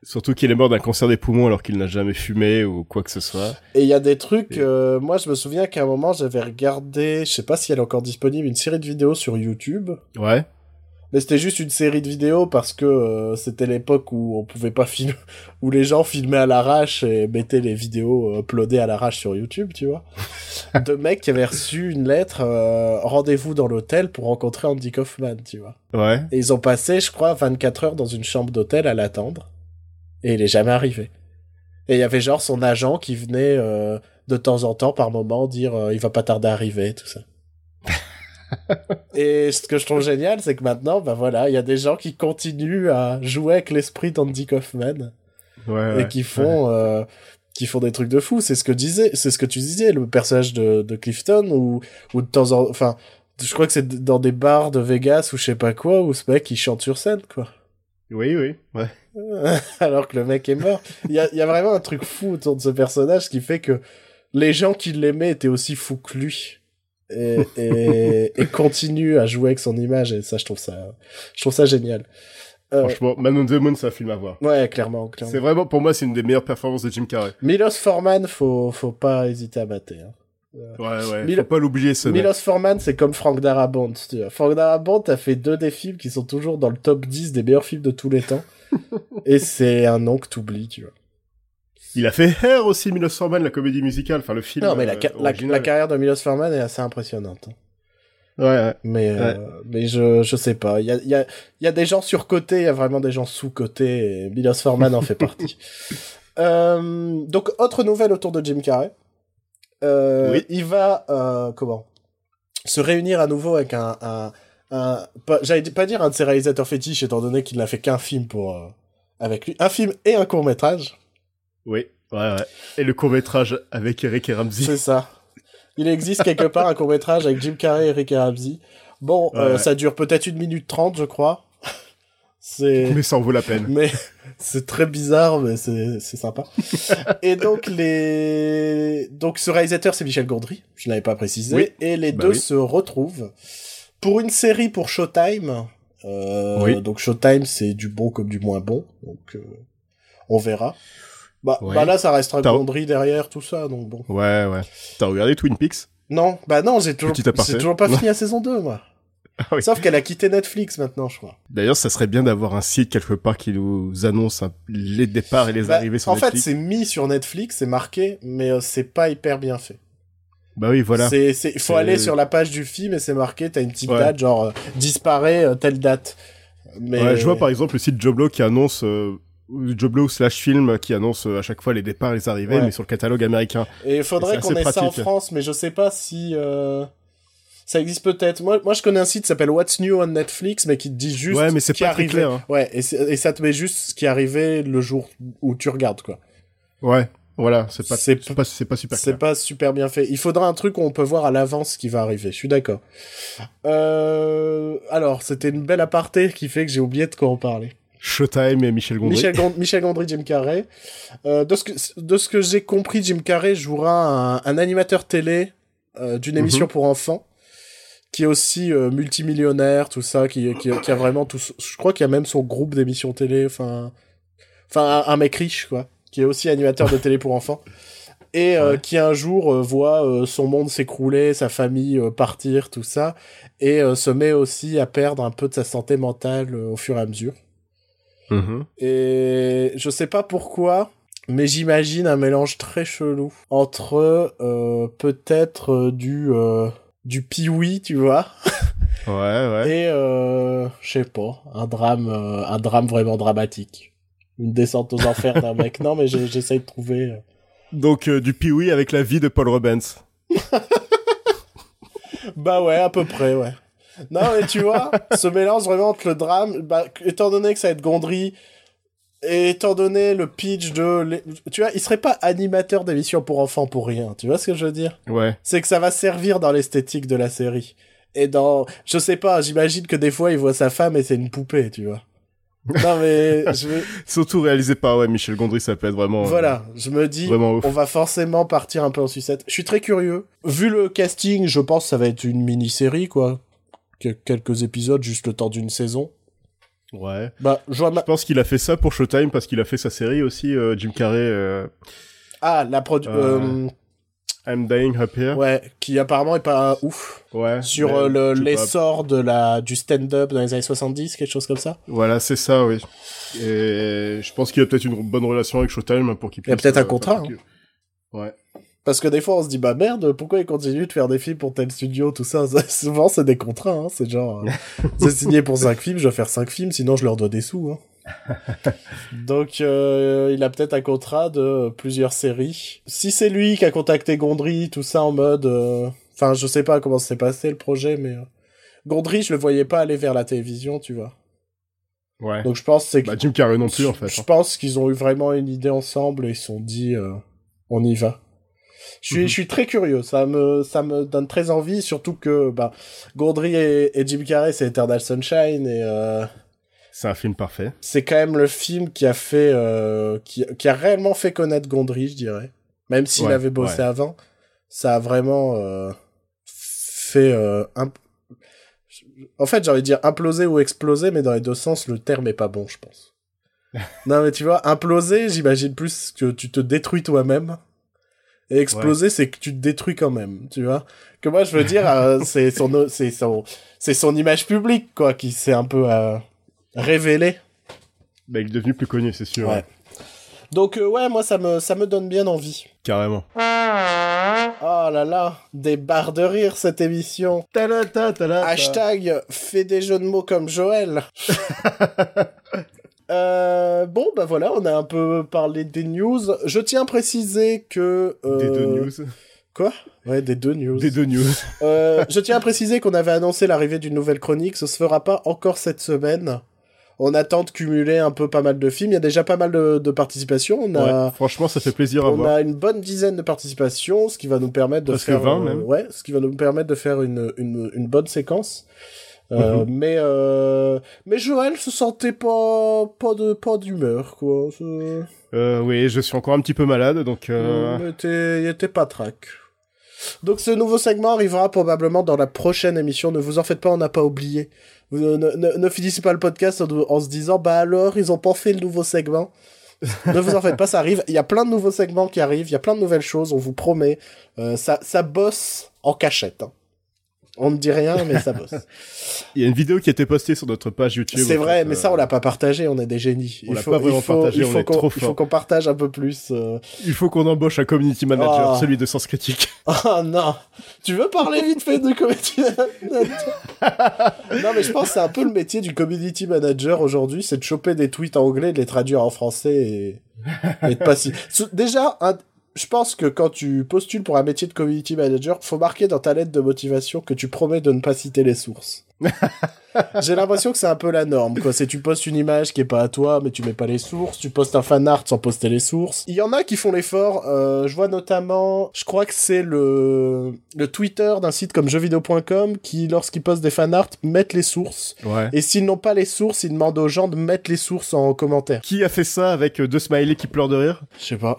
Surtout qu'il est mort d'un cancer des poumons alors qu'il n'a jamais fumé ou quoi que ce soit. Et il y a des trucs, Et- euh, moi je me souviens qu'à un moment j'avais regardé, je sais pas si elle est encore disponible, une série de vidéos sur YouTube. Ouais. Mais c'était juste une série de vidéos parce que euh, c'était l'époque où on pouvait pas filmer, où les gens filmaient à l'arrache et mettaient les vidéos euh, uploadées à l'arrache sur YouTube, tu vois. de mecs qui avaient reçu une lettre, euh, rendez-vous dans l'hôtel pour rencontrer Andy Kaufman, tu vois. Ouais. Et ils ont passé, je crois, 24 heures dans une chambre d'hôtel à l'attendre. Et il est jamais arrivé. Et il y avait genre son agent qui venait euh, de temps en temps, par moment, dire euh, il va pas tarder à arriver, tout ça. Et ce que je trouve génial, c'est que maintenant, bah voilà, il y a des gens qui continuent à jouer avec l'esprit d'Andy Kaufman Ouais, et qui font, euh, qui font des trucs de fou. C'est ce que disait, c'est ce que tu disais, le personnage de, de Clifton ou, ou de temps en, enfin, je crois que c'est dans des bars de Vegas ou je sais pas quoi où ce mec il chante sur scène, quoi. Oui, oui, ouais. Alors que le mec est mort. Il y a, il y a vraiment un truc fou autour de ce personnage qui fait que les gens qui l'aimaient étaient aussi fous que lui. Et, et, et continuent à jouer avec son image et ça je trouve ça je trouve ça génial Euh, Franchement, Man on the Moon, c'est un film à voir. ouais clairement, clairement. C'est vraiment, pour moi, c'est une des meilleures performances de Jim Carrey. Milos Forman faut faut pas hésiter à battre hein. Ouais, ouais. Mil- Faut pas l'oublier, ce mec. Milos Forman, c'est comme Frank Darabont. Tu vois. Frank Darabont a fait deux des films qui sont toujours dans le top 10 des meilleurs films de tous les temps. et c'est un nom que t'oublies, tu vois. Il a fait Hair aussi, Milos Forman, la comédie musicale, enfin le film. Non, mais la, euh, ca- la, original. la carrière de Milos Forman est assez impressionnante. hein. Ouais, ouais. Mais, euh, mais je, je sais pas. Il y a, il y, a, il y a des gens surcotés, il y a vraiment des gens sous-cotés, et Milos Forman en fait partie. Euh, donc, autre nouvelle autour de Jim Carrey. Euh, Oui. Il va, comment? Se réunir à nouveau avec un... un, J'allais pas dire un de ses réalisateurs fétiches, étant donné qu'il n'a fait qu'un film pour... avec lui. Un film et un court-métrage. Oui, ouais, ouais. Et le court-métrage avec Eric et Ramsey. C'est ça. Il existe quelque part un court-métrage avec Jim Carrey et Rick Ramsey. Bon, Ouais, euh, ouais. ça dure peut-être une minute trente, je crois. C'est... Mais ça en vaut la peine. mais c'est très bizarre, mais c'est, c'est sympa. et donc, les... Donc, ce réalisateur, c'est Michel Gondry. Je n'avais pas précisé. Oui. Et les Bah deux oui. se retrouvent pour une série pour Showtime. Euh, Oui. Donc, Showtime, c'est du bon comme du moins bon. Donc, euh, on verra. Bah, Ouais. bah là, ça restera Gondry derrière, tout ça, donc bon. Ouais, ouais. T'as regardé Twin Peaks? Non, bah non, j'ai toujours, j'ai toujours pas fini la saison 2, moi. Ah oui. Sauf qu'elle a quitté Netflix maintenant, je crois. D'ailleurs, ça serait bien d'avoir un site quelque part qui nous annonce un- les départs et les Bah, arrivées sur en fait, Netflix. c'est mis sur Netflix, c'est marqué, mais euh, c'est pas hyper bien fait. bah oui, voilà. C'est, c'est, il faut aller sur la page du film et c'est marqué, t'as une petite Ouais. date, genre, euh, disparaît euh, telle date. Mais... Ouais, je vois par exemple le site Joblo qui annonce Joblo slash film qui annonce euh, à chaque fois les départs et les arrivées, Ouais. mais sur le catalogue américain. Et il faudrait qu'on ait ça en. France, mais je sais pas si, euh, ça existe peut-être. Moi, moi, je connais un site qui s'appelle What's New on Netflix, mais qui te dit juste Ouais, mais c'est pas très arrivait. clair, hein. Ouais, et, ça te met juste ce qui arrivait le jour où tu regardes, quoi. Ouais, voilà, c'est pas, C'est pas, c'est pas super C'est pas super bien fait. Il faudra un truc où on peut voir à l'avance ce qui va arriver. Je suis d'accord. Euh... Alors, c'était une belle aparté qui fait que j'ai oublié de quoi en parler. Showtime et Michel Gondry. Michel, Gond- Michel Gondry, Jim Carrey. Euh, de ce que, de ce que j'ai compris, Jim Carrey jouera un, un animateur télé euh, d'une émission Mhm. pour enfants qui est aussi euh, multimillionnaire, tout ça, qui, qui, qui a vraiment tout. Je crois qu'il y a même son groupe d'émissions télé, enfin, enfin un, un mec riche quoi, qui est aussi animateur de télé pour enfants et euh, Ouais. qui un jour euh, voit son monde s'écrouler, sa famille partir, tout ça, et se met aussi à perdre un peu de sa santé mentale au fur et à mesure. Mhm. Et je sais pas pourquoi, mais j'imagine un mélange très chelou entre euh, peut-être euh, du euh, du pioui, tu vois, Ouais, ouais. et euh, je sais pas, un drame euh, un drame vraiment dramatique. Une descente aux enfers d'un mec. Non, mais j'essaye de trouver. Donc euh, du Pee-wee avec la vie de Paul Rubens. Bah ouais, à peu près, ouais. Non, mais tu vois, ce mélange vraiment entre le drame, bah, étant donné que ça va être Gondry, et étant donné le pitch de... Tu vois, il serait pas animateur d'émission pour enfants pour rien, tu vois ce que je veux dire? Ouais. C'est que ça va servir dans l'esthétique de la série. Et dans... Je sais pas, j'imagine que des fois, il voit sa femme et c'est une poupée, tu vois. Non, mais... je Surtout réalisé par ouais, Michel Gondry, ça peut être vraiment. euh, Voilà, je me dis, on va forcément partir un peu en sucette. Je suis très curieux. Vu le casting, je pense que ça va être une mini-série, quoi. Que- Quelques épisodes, juste le temps d'une saison. Ouais. Bah, je pense qu'il a fait ça pour Showtime parce qu'il a fait sa série aussi, euh, Jim Carrey, euh, Ah, la produ... Euh, I'm Dying Happier. ouais, qui apparemment est pas ouf. Ouais. Sur le- l'essor de la... du stand-up dans les années 70, quelque chose comme ça. Voilà, c'est ça, oui. Et je pense qu'il a peut-être une bonne relation avec Showtime pour qu'il Il y a puisse. peut-être un contrat, faire- Ouais. Parce que des fois, on se dit, bah merde, pourquoi ils continuent de faire des films pour tel studio, tout ça? Souvent, c'est des contrats, hein. C'est genre, euh, c'est signé pour 5 films, je dois faire 5 films, sinon je leur dois des sous, hein. Donc, euh, il a peut-être un contrat de plusieurs séries. Si c'est lui qui a contacté Gondry, tout ça en mode, euh, enfin, je sais pas comment s'est passé le projet, mais euh, Gondry, je le voyais pas aller vers la télévision, tu vois. Ouais. Donc je pense que c'est Bah, Jim Carrey non plus, en fait. Je hein. pense qu'ils ont eu vraiment une idée ensemble et ils se sont dit, euh, on y va. Je suis, Mhm. je suis très curieux. Ça me, ça me donne très envie, surtout que, bah, Gondry et, et Jim Carrey, c'est Eternal Sunshine et, euh, C'est un film parfait. c'est quand même le film qui a fait, euh, qui, qui a réellement fait connaître Gondry, je dirais. Même s'il Ouais, avait bossé ouais. avant, ça a vraiment euh, fait un... En fait, j'ai envie de dire imploser ou exploser, mais dans les deux sens, le terme est pas bon, je pense. non, mais tu vois, imploser, j'imagine plus que tu te détruis toi-même. Et exploser, c'est que tu te détruis quand même, tu vois. Que moi, je veux dire, euh, c'est son, c'est son, c'est son image publique, quoi, qui s'est un peu euh, révélée. Bah, il est devenu plus connu, c'est sûr. Ouais. Donc euh, ouais, moi ça me ça me donne bien envie. Carrément. Oh là là, des barres de rire cette émission. Ta-la-ta. Hashtag fait des jeux de mots comme Joël. Euh, bon bah voilà, on a un peu parlé des news. Je tiens à préciser que euh, Des deux news. Quoi? Ouais, des deux news. Des deux news. Euh, je tiens à préciser qu'on avait annoncé l'arrivée d'une nouvelle chronique. Ce se fera pas encore cette semaine. On attend de cumuler un peu pas mal de films. Il y a déjà pas mal de, de participations. On a Ouais, franchement, ça fait plaisir à On voir. a une bonne dizaine de participations, ce qui va nous permettre de Presque faire 20 euh, même. ouais, ce qui va nous permettre de faire une une, une bonne séquence. Euh, Mhm. Mais euh, mais Joël se sentait pas pas de pas d'humeur quoi. Euh, oui, je suis encore un petit peu malade, donc... Euh... Il était il était pas trac. Donc ce nouveau segment arrivera probablement dans la prochaine émission. Ne vous en faites pas, on n'a pas oublié. Ne, ne, ne finissez pas le podcast en, en se disant bah alors ils ont pas fait le nouveau segment. ne vous en faites pas, ça arrive. Il y a plein de nouveaux segments qui arrivent, il y a plein de nouvelles choses, on vous promet. Ça, ça bosse en cachette. hein. On ne dit rien, mais ça bosse. Il y a une vidéo qui a été postée sur notre page YouTube. C'est vrai, fait, mais euh, ça on l'a pas partagé, on est des génies. On l'a pas vraiment il faut, partagé, il on faut est qu'on- trop Il faut fort. qu'on partage un peu plus. euh. Il faut qu'on embauche un community manager, Oh. celui de Sens Critique. Oh non Tu veux parler vite fait de community manager? Non mais je pense que c'est un peu le métier du community manager aujourd'hui, c'est de choper des tweets en anglais, de les traduire en français et, et de pas si... Sou- Déjà, un- je pense que quand tu postules pour un métier de community manager, faut marquer dans ta lettre de motivation que tu promets de ne pas citer les sources. J'ai l'impression que c'est un peu la norme, quoi. C'est tu postes une image qui est pas à toi, mais tu mets pas les sources. Tu postes un fan art sans poster les sources. Il y en a qui font l'effort. Euh, je vois notamment, je crois que c'est le le Twitter d'un site comme jeuxvideo.com qui, lorsqu'ils postent des fan art, mettent les sources. Ouais. Et s'ils n'ont pas les sources, ils demandent aux gens de mettre les sources en commentaire. Qui a fait ça avec euh, deux smileys qui pleurent de rire? Je sais pas.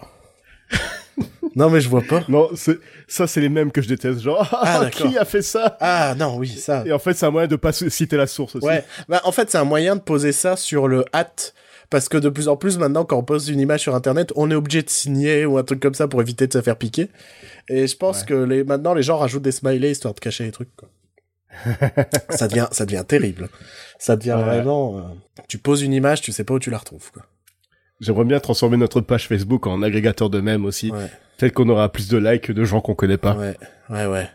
non mais je vois pas. Non, c'est ça, c'est les mêmes que je déteste. Genre, Ah, d'accord. qui a fait ça? Ah non, oui, ça. Et en fait, c'est un moyen de pas citer la source aussi. Ouais, bah en fait c'est un moyen de poser ça sur le hat parce que de plus en plus maintenant quand on pose une image sur internet, on est obligé de signer ou un truc comme ça pour éviter de se faire piquer. Et je pense Ouais. que les maintenant les gens rajoutent des smileys histoire de cacher les trucs quoi. ça devient ça devient terrible. Ça devient Ouais. vraiment euh, tu poses une image, tu sais pas où tu la retrouves quoi. J'aimerais bien transformer notre page Facebook en agrégateur de mèmes aussi. Ouais. Peut-être qu'on aura plus de likes que de gens qu'on connaît pas. Ouais, ouais, ouais.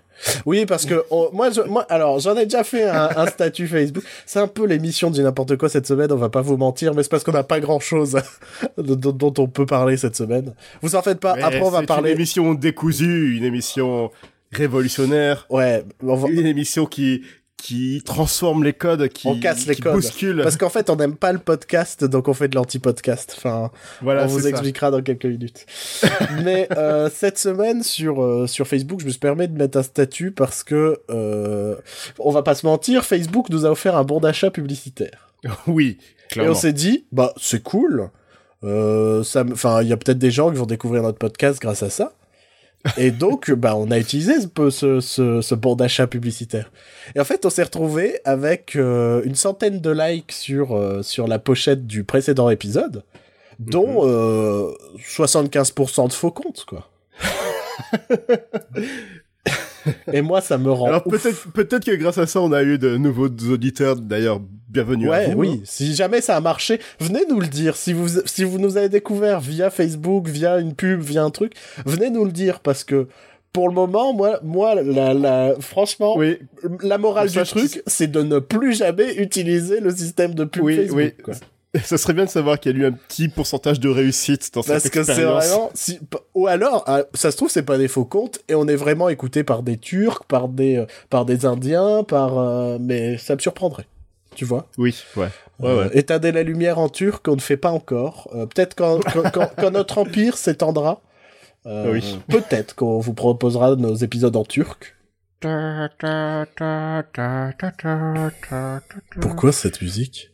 Oui, parce que on- moi, je, moi, alors j'en ai déjà fait un, un statut Facebook. C'est un peu l'émission du n'importe quoi cette semaine. On va pas vous mentir, mais c'est parce qu'on n'a pas grand chose dont, dont on peut parler cette semaine. Vous en faites pas. Mais Après, on va c'est parler. une émission décousue, une émission révolutionnaire, Ouais, on va- une émission qui qui transforme les codes, qui, On casse les qui codes. bouscule. parce qu'en fait, on n'aime pas le podcast, donc on fait de l'anti-podcast. Enfin, Voilà, on vous ça. expliquera dans quelques minutes. Mais euh, cette semaine sur euh, sur Facebook, je me suis permis de mettre un statut parce que euh, on va pas se mentir, Facebook nous a offert un bon d'achat publicitaire. Oui, Et on s'est dit, bah c'est cool. Euh, ça, enfin, il y a peut-être des gens qui vont découvrir notre podcast grâce à ça. Et donc, bah, on a utilisé ce, ce, ce, ce bon d'achat publicitaire. Et en fait, on s'est retrouvé avec euh, une centaine de likes sur euh, sur la pochette du précédent épisode, dont euh, 75% de faux comptes, quoi. Et moi, ça me rend Alors peut-être peut-être que grâce à ça, on a eu de nouveaux auditeurs. D'ailleurs, bienvenue à Ouais, vous. oui. Si jamais ça a marché, venez nous le dire. Si vous, si vous nous avez découvert via Facebook, via une pub, via un truc, venez nous le dire parce que pour le moment, moi, moi, la, la, franchement, Oui, la morale Ça, du truc, c'est de ne plus jamais utiliser le système de pub Oui, Facebook. oui. quoi. Ça serait bien de savoir qu'il y a eu un petit pourcentage de réussite dans Parce cette que c'est expérience. vraiment... Si... Ou alors, ah, ça se trouve, c'est pas des faux comptes, et on est vraiment écouté par des Turcs, par des, euh, par des Indiens, par... euh, Mais ça me surprendrait, tu vois? Oui, ouais. Ouais, Euh, ouais. éteindre la lumière en turc, on ne fait pas encore. Euh, peut-être quand, quand, quand- quand notre empire s'étendra, euh, Oui. peut-être qu'on vous proposera nos épisodes en turc. Pourquoi cette musique?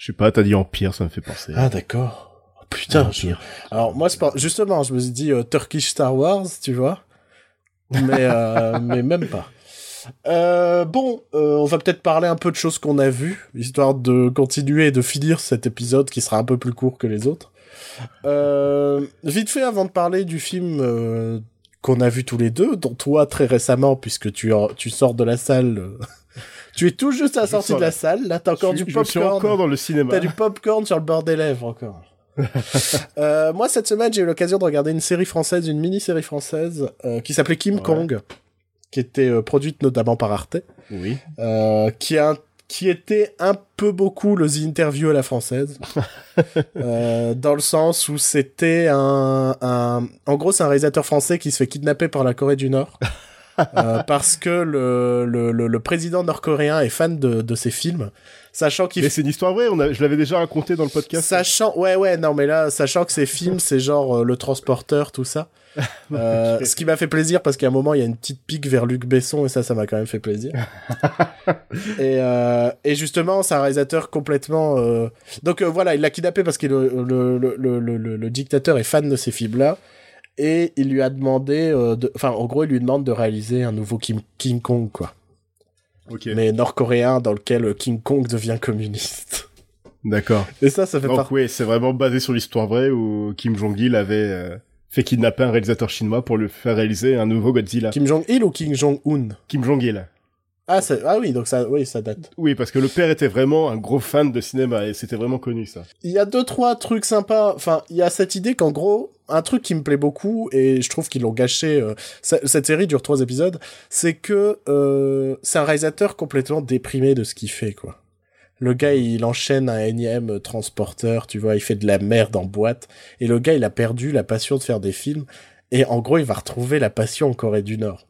Je sais pas, t'as dit Empire, ça me fait penser. Ah d'accord. Oh, putain. je- Alors moi, pas... justement, je me suis dit euh, Turkish Star Wars, tu vois, mais euh, mais même pas. Euh, bon, euh, on va peut-être parler un peu de choses qu'on a vues, histoire de continuer et de finir cet épisode qui sera un peu plus court que les autres. Euh, vite fait, avant de parler du film euh, qu'on a vu tous les deux, dont toi très récemment, puisque tu, en- tu sors de la salle, tu es tout juste à la sortie de la salle, là t'as encore je, du je suis popcorn. encore dans le cinéma. T'as du popcorn sur le bord des lèvres encore. Euh, moi, cette semaine, j'ai eu l'occasion de regarder une série française, une mini-série française, euh, qui s'appelait Kim Ouais. Kong, qui était euh, produite notamment par Arte, Oui. qui, a, qui était un peu beaucoup le The Interview à la française, euh, dans le sens où c'était un, un... En gros, c'est un réalisateur français qui se fait kidnapper par la Corée du Nord. euh, parce que le, le, le, le président nord-coréen est fan de, de ses films, sachant qu'il Mais c'est une histoire vraie, on a, je l'avais déjà raconté dans le podcast. Sachant, ouais, ouais, non, mais là, sachant que ces films, c'est genre euh, le transporteur, tout ça. Euh. Ce qui m'a fait plaisir parce qu'à un moment, il y a une petite pique vers Luc Besson et ça, ça m'a quand même fait plaisir. et, euh, et justement, c'est un réalisateur complètement. euh, Donc voilà, il l'a kidnappé parce que le, le, dictateur est fan de ces films-là. Et il lui a demandé, euh, de... enfin, en gros, il lui demande de réaliser un nouveau Kim, King Kong, quoi. Ok. Mais nord-coréen dans lequel King Kong devient communiste. D'accord. Et ça, ça fait Donc oui, c'est vraiment basé sur l'histoire vraie où Kim Jong-il avait euh, fait kidnapper un réalisateur chinois pour lui faire réaliser un nouveau Godzilla. Kim Jong-il ou Kim Jong-un? Kim Jong-il. Ah, ah oui, donc ça, oui, ça date. Oui, parce que le père était vraiment un gros fan de cinéma et c'était vraiment connu ça. Il y a deux, trois trucs sympas. Enfin, il y a cette idée qu'en gros, un truc qui me plaît beaucoup, et je trouve qu'ils l'ont gâché, euh, ce- cette série dure trois épisodes, c'est que euh, c'est un réalisateur complètement déprimé de ce qu'il fait, quoi. Le gars, il enchaîne un énième transporteur, tu vois, il fait de la merde en boîte, et le gars, il a perdu la passion de faire des films, et en gros, il va retrouver la passion en Corée du Nord.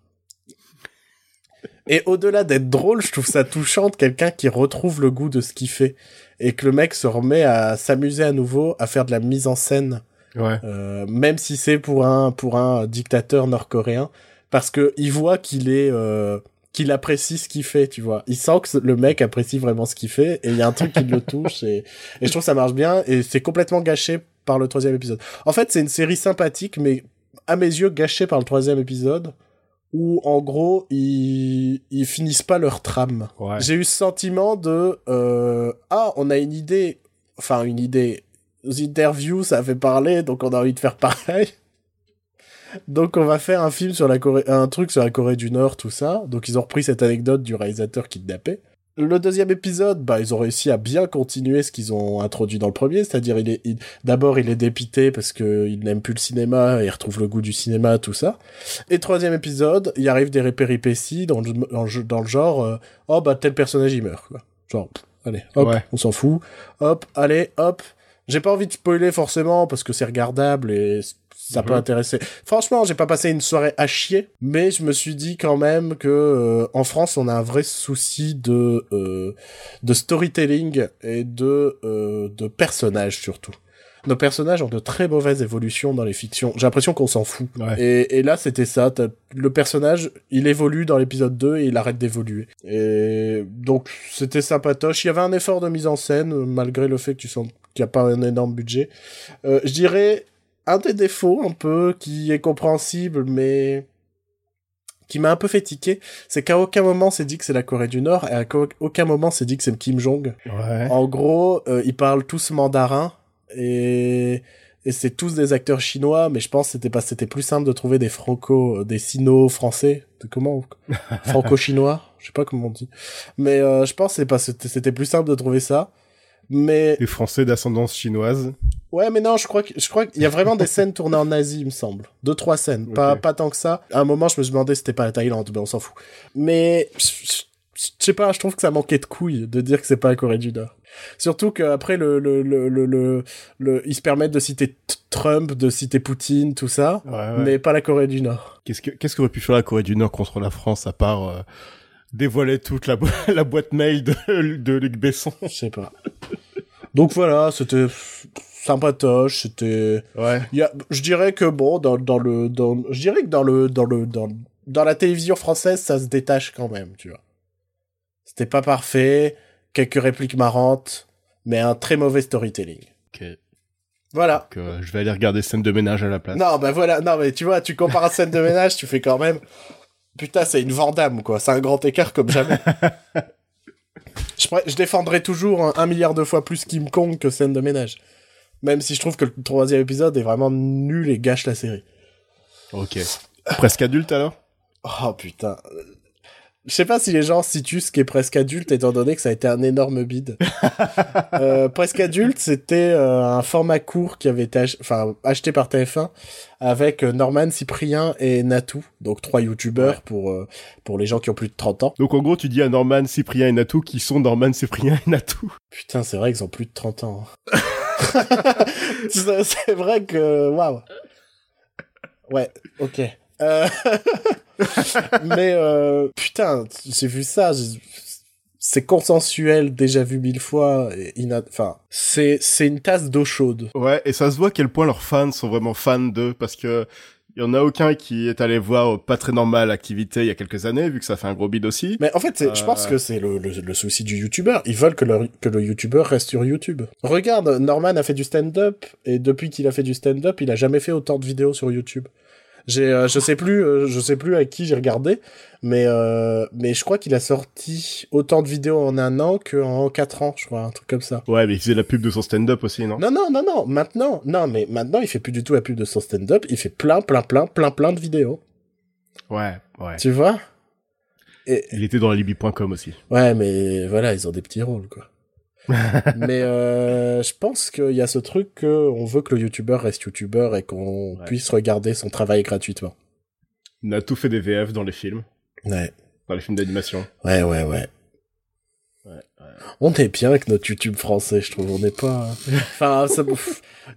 Et au-delà d'être drôle, je trouve ça touchant de quelqu'un qui retrouve le goût de ce qu'il fait et que le mec se remet à s'amuser à nouveau à faire de la mise en scène, Ouais. euh, même si c'est pour un pour un dictateur nord-coréen, parce que il voit qu'il est euh, qu'il apprécie ce qu'il fait, tu vois. Il sent que le mec apprécie vraiment ce qu'il fait et il y a un truc qui le touche et, et je trouve que ça marche bien et c'est complètement gâché par le troisième épisode. En fait, c'est une série sympathique, mais à mes yeux gâchée par le troisième épisode où en gros ils ils finissent pas leur trame. Ouais. J'ai eu ce sentiment de euh, ah on a une idée, enfin une idée. Interviews ça fait parler donc on a envie de faire pareil. Donc on va faire un film sur la Corée, un truc sur la Corée du Nord, tout ça. Donc ils ont repris cette anecdote du réalisateur kidnappé. Le deuxième épisode, bah ils ont réussi à bien continuer ce qu'ils ont introduit dans le premier, c'est-à-dire il est il- d'abord il est dépité parce que il n'aime plus le cinéma et il retrouve le goût du cinéma, tout ça. Et troisième épisode, il arrive des péripéties dans le, dans le, dans le genre euh, oh bah tel personnage il meurt quoi. Genre pff, allez, hop, Ouais. on s'en fout. Hop, allez, hop. J'ai pas envie de spoiler forcément parce que c'est regardable et ça peut Mhm. intéresser. Franchement, j'ai pas passé une soirée à chier, mais je me suis dit quand même que euh, en France, on a un vrai souci de euh, de storytelling et de euh, de personnages surtout. Nos personnages ont de très mauvaises évolutions dans les fictions. J'ai l'impression qu'on s'en fout. Ouais. Et, et là, c'était ça. Le personnage, il évolue dans l'épisode 2 et il arrête d'évoluer. Et donc, c'était sympatoche. Il y avait un effort de mise en scène, malgré le fait que tu sens qu'il n'y a pas un énorme budget. Euh, je dirais un des défauts, un peu, qui est compréhensible, mais qui m'a un peu fait tiquer, c'est qu'à aucun moment c'est dit que c'est la Corée du Nord, et à aucun moment c'est dit que c'est le Kim Jong. Ouais. En gros, euh, ils parlent tous mandarin et et c'est tous des acteurs chinois, mais je pense que c'était pas c'était plus simple de trouver des franco euh, des sino français, de comment franco-chinois, je sais pas comment on dit. Mais euh, je pense que c'est pas c'était plus simple de trouver ça. Mais Les Français d'ascendance chinoise. ouais, mais non, je crois que je crois qu'il y a vraiment des scènes tournées en Asie, il me semble. Deux trois scènes, pas pas tant que ça. À un moment, je me suis demandé si c'était pas la Thaïlande, mais on s'en fout. Mais je sais pas, je trouve que ça manquait de couilles de dire que c'est pas la Corée du Nord. Surtout qu'après, le, le, le, le, le, le- ils se permettent de citer Trump, de citer Poutine, tout ça, Ouais, ouais. mais pas la Corée du Nord. Qu'est-ce que qu'est-ce qu'aurait pu faire la Corée du Nord contre la France à part euh, dévoiler toute la, bo- la boîte mail de, de Luc Besson Je sais pas. Donc voilà, c'était sympatoche, c'était... Ouais. Il y a, je dirais que bon, dans, dans le, dans, je dirais que dans le, dans le, dans, dans la télévision française, ça se détache quand même, tu vois. C'était pas parfait, quelques répliques marrantes, mais un très mauvais storytelling. Ok. Voilà. Donc, euh, je vais aller regarder scène de ménage à la place. Non, bah voilà, non, mais tu vois, tu compares à scène de ménage, tu fais quand même. Putain, c'est une Vandame, quoi. C'est un grand écart comme jamais. je, défendrai toujours un, un milliard de fois plus Kim Kong que scène de ménage. Même si je trouve que le troisième épisode est vraiment nul et gâche la série. Ok. Presque adulte alors? Oh putain. Je sais pas si les gens situent ce qui est presque adulte, étant donné que ça a été un énorme bide. euh, presque adulte, c'était euh, un format court qui avait été ach- acheté par TF1 avec euh, Norman, Cyprien et Natou, donc trois youtubeurs pour, euh, pour les gens qui ont plus de 30 ans. Donc en gros, tu dis à Norman, Cyprien et Natou qui sont Norman, Cyprien et Natou. Putain, c'est vrai qu'ils ont plus de 30 ans. hein. c'est vrai que... Waouh. Ouais, ok. Euh, Mais euh, putain, j'ai vu ça. C'est consensuel, déjà vu mille fois. et ina- Enfin, c'est c'est une tasse d'eau chaude. Ouais, et ça se voit à quel point leurs fans sont vraiment fans d'eux, parce que il y en a aucun qui est allé voir euh, pas très normal activité il y a quelques années, vu que ça fait un gros bid aussi. Mais en fait, c'est- je Euh. pense que c'est le, le, le souci du youtubeur. Ils veulent que le, que le youtubeur reste sur YouTube. Regarde, Norman a fait du stand-up, et depuis qu'il a fait du stand-up, il a jamais fait autant de vidéos sur YouTube. J'ai, euh, je sais plus, euh, je sais plus à qui j'ai regardé, mais euh, mais je crois qu'il a sorti autant de vidéos en un an qu'en quatre ans, je crois, un truc comme ça. Ouais, mais il faisait la pub de son stand-up aussi, non? Non, non, non, non, maintenant, non, mais maintenant, il fait plus du tout la pub de son stand-up, il fait plein, plein, plein, plein, plein de vidéos. Ouais, ouais. Tu vois? Et, Il était dans alibi.com aussi. ouais, mais voilà, ils ont des petits rôles, quoi. mais euh, je pense qu'il y a ce truc que on veut que le youtubeur reste youtubeur et qu'on Ouais. puisse regarder son travail gratuitement. Natou fait des VF dans les films, Ouais, dans les films d'animation. ouais, ouais, ouais. Ouais, ouais. On est bien avec notre YouTube français, je trouve. On n'est pas. Enfin, ça...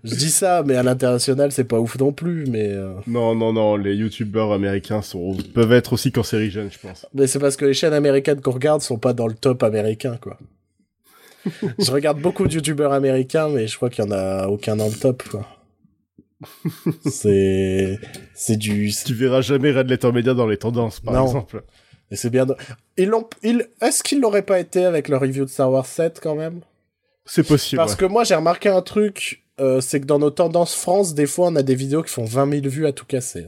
je dis ça, mais à l'international, c'est pas ouf non plus. Mais, euh, Non, non, non, les youtubeurs américains sont, peuvent être aussi cancérigènes, je pense. mais c'est parce que les chaînes américaines qu'on regarde sont pas dans le top américain, quoi. Je regarde beaucoup de youtubeurs américains, mais je crois qu'il y en a aucun dans le top, quoi. C'est, c'est du, Tu verras jamais Red Letter Media dans les tendances, par Non. exemple. et c'est bien. Ils l'ont, ils, est-ce qu'ils l'auraient pas été avec leur review de Star Wars 7 quand même? C'est possible. Parce ouais. que moi, j'ai remarqué un truc, euh, c'est que dans nos tendances France, des fois, on a des vidéos qui font 20 000 vues à tout casser.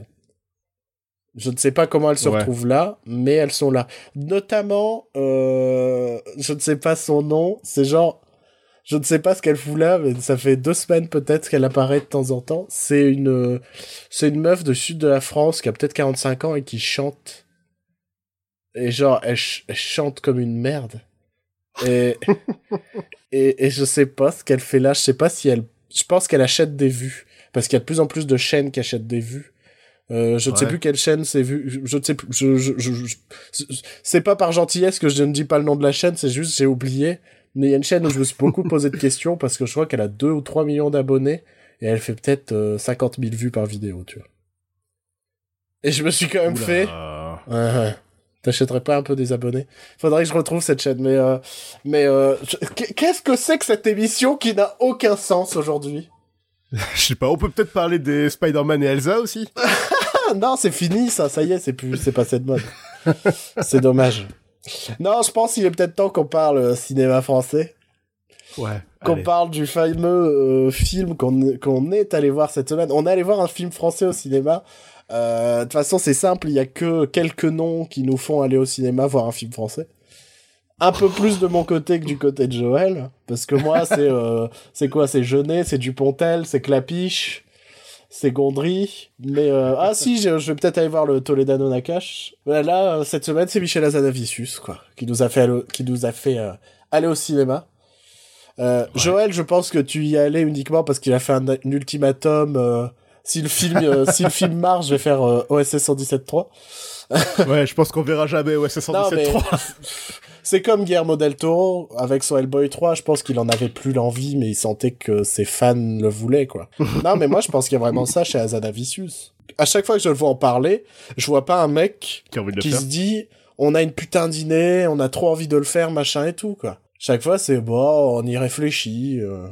Je ne sais pas comment elles se Ouais. retrouvent là, mais elles sont là. Notamment, euh, je ne sais pas son nom, c'est genre, je ne sais pas ce qu'elle fout là, mais ça fait deux semaines peut-être qu'elle apparaît de temps en temps. C'est une, euh, c'est une meuf de sud de la France qui a peut-être 45 ans et qui chante. Et genre, elle, ch- elle chante comme une merde. Et, et, et je sais pas ce qu'elle fait là. Je sais pas si elle. Je pense qu'elle achète des vues. Parce qu'il y a de plus en plus de chaînes qui achètent des vues. Euh, je ne sais plus quelle chaîne c'est vu. Je, ne sais plus. Je, je, je, je- c'est- pas par gentillesse que je ne dis pas le nom de la chaîne, c'est juste j'ai oublié. Mais il y a une chaîne où je me suis beaucoup posé de questions parce que je crois qu'elle a 2 ou 3 millions d'abonnés et elle fait peut-être euh, 50 000 vues par vidéo, tu vois. Et je me suis quand même Oula. fait. Ouais, ouais. T'achèterais pas un peu des abonnés? Faudrait que je retrouve cette chaîne, mais euh, mais euh, qu'est-ce que c'est que cette émission qui n'a aucun sens aujourd'hui? Je sais pas, on peut peut-être parler des Spider-Man et Elsa aussi? non, c'est fini ça, ça y est, c'est plus, c'est passé de mode. c'est dommage. Non, je pense qu'il est peut-être temps qu'on parle euh, cinéma français, Ouais. qu'on parle du fameux euh, film qu'on qu'on est allé voir cette semaine. On est allé voir un film français au cinéma. Euh, De toute façon, c'est simple, il y a que quelques noms qui nous font aller au cinéma voir un film français. Un peu plus de mon côté que du côté de Joël, parce que moi, c'est euh, c'est quoi? C'est Jeunet, c'est Dupontel, c'est Clapiche, c'est Gondry. Mais euh, ah si, je, je vais peut-être aller voir le Toledano Nakash. Là, euh, cette semaine, c'est Michel Azanavicius, quoi, qui nous a fait qui nous a fait euh, aller au cinéma. Euh, Joël, je pense que tu y allais uniquement parce qu'il a fait un, un ultimatum. euh, si le film, euh, si le film marche, je vais faire euh, OSS 117.3. Ouais, je pense qu'on verra jamais OSS Non, mais 117.3. c'est comme Guillermo del Toro avec son Hellboy 3. Je pense qu'il en avait plus l'envie, mais il sentait que ses fans le voulaient, quoi. non, mais moi, je pense qu'il y a vraiment ça chez Azanavicius. À chaque fois que je le vois en parler, je vois pas un mec Qui se dit on a une putain d'idée, on a trop envie de le faire, machin et tout, quoi. Chaque fois, c'est bon, on y réfléchit. euh.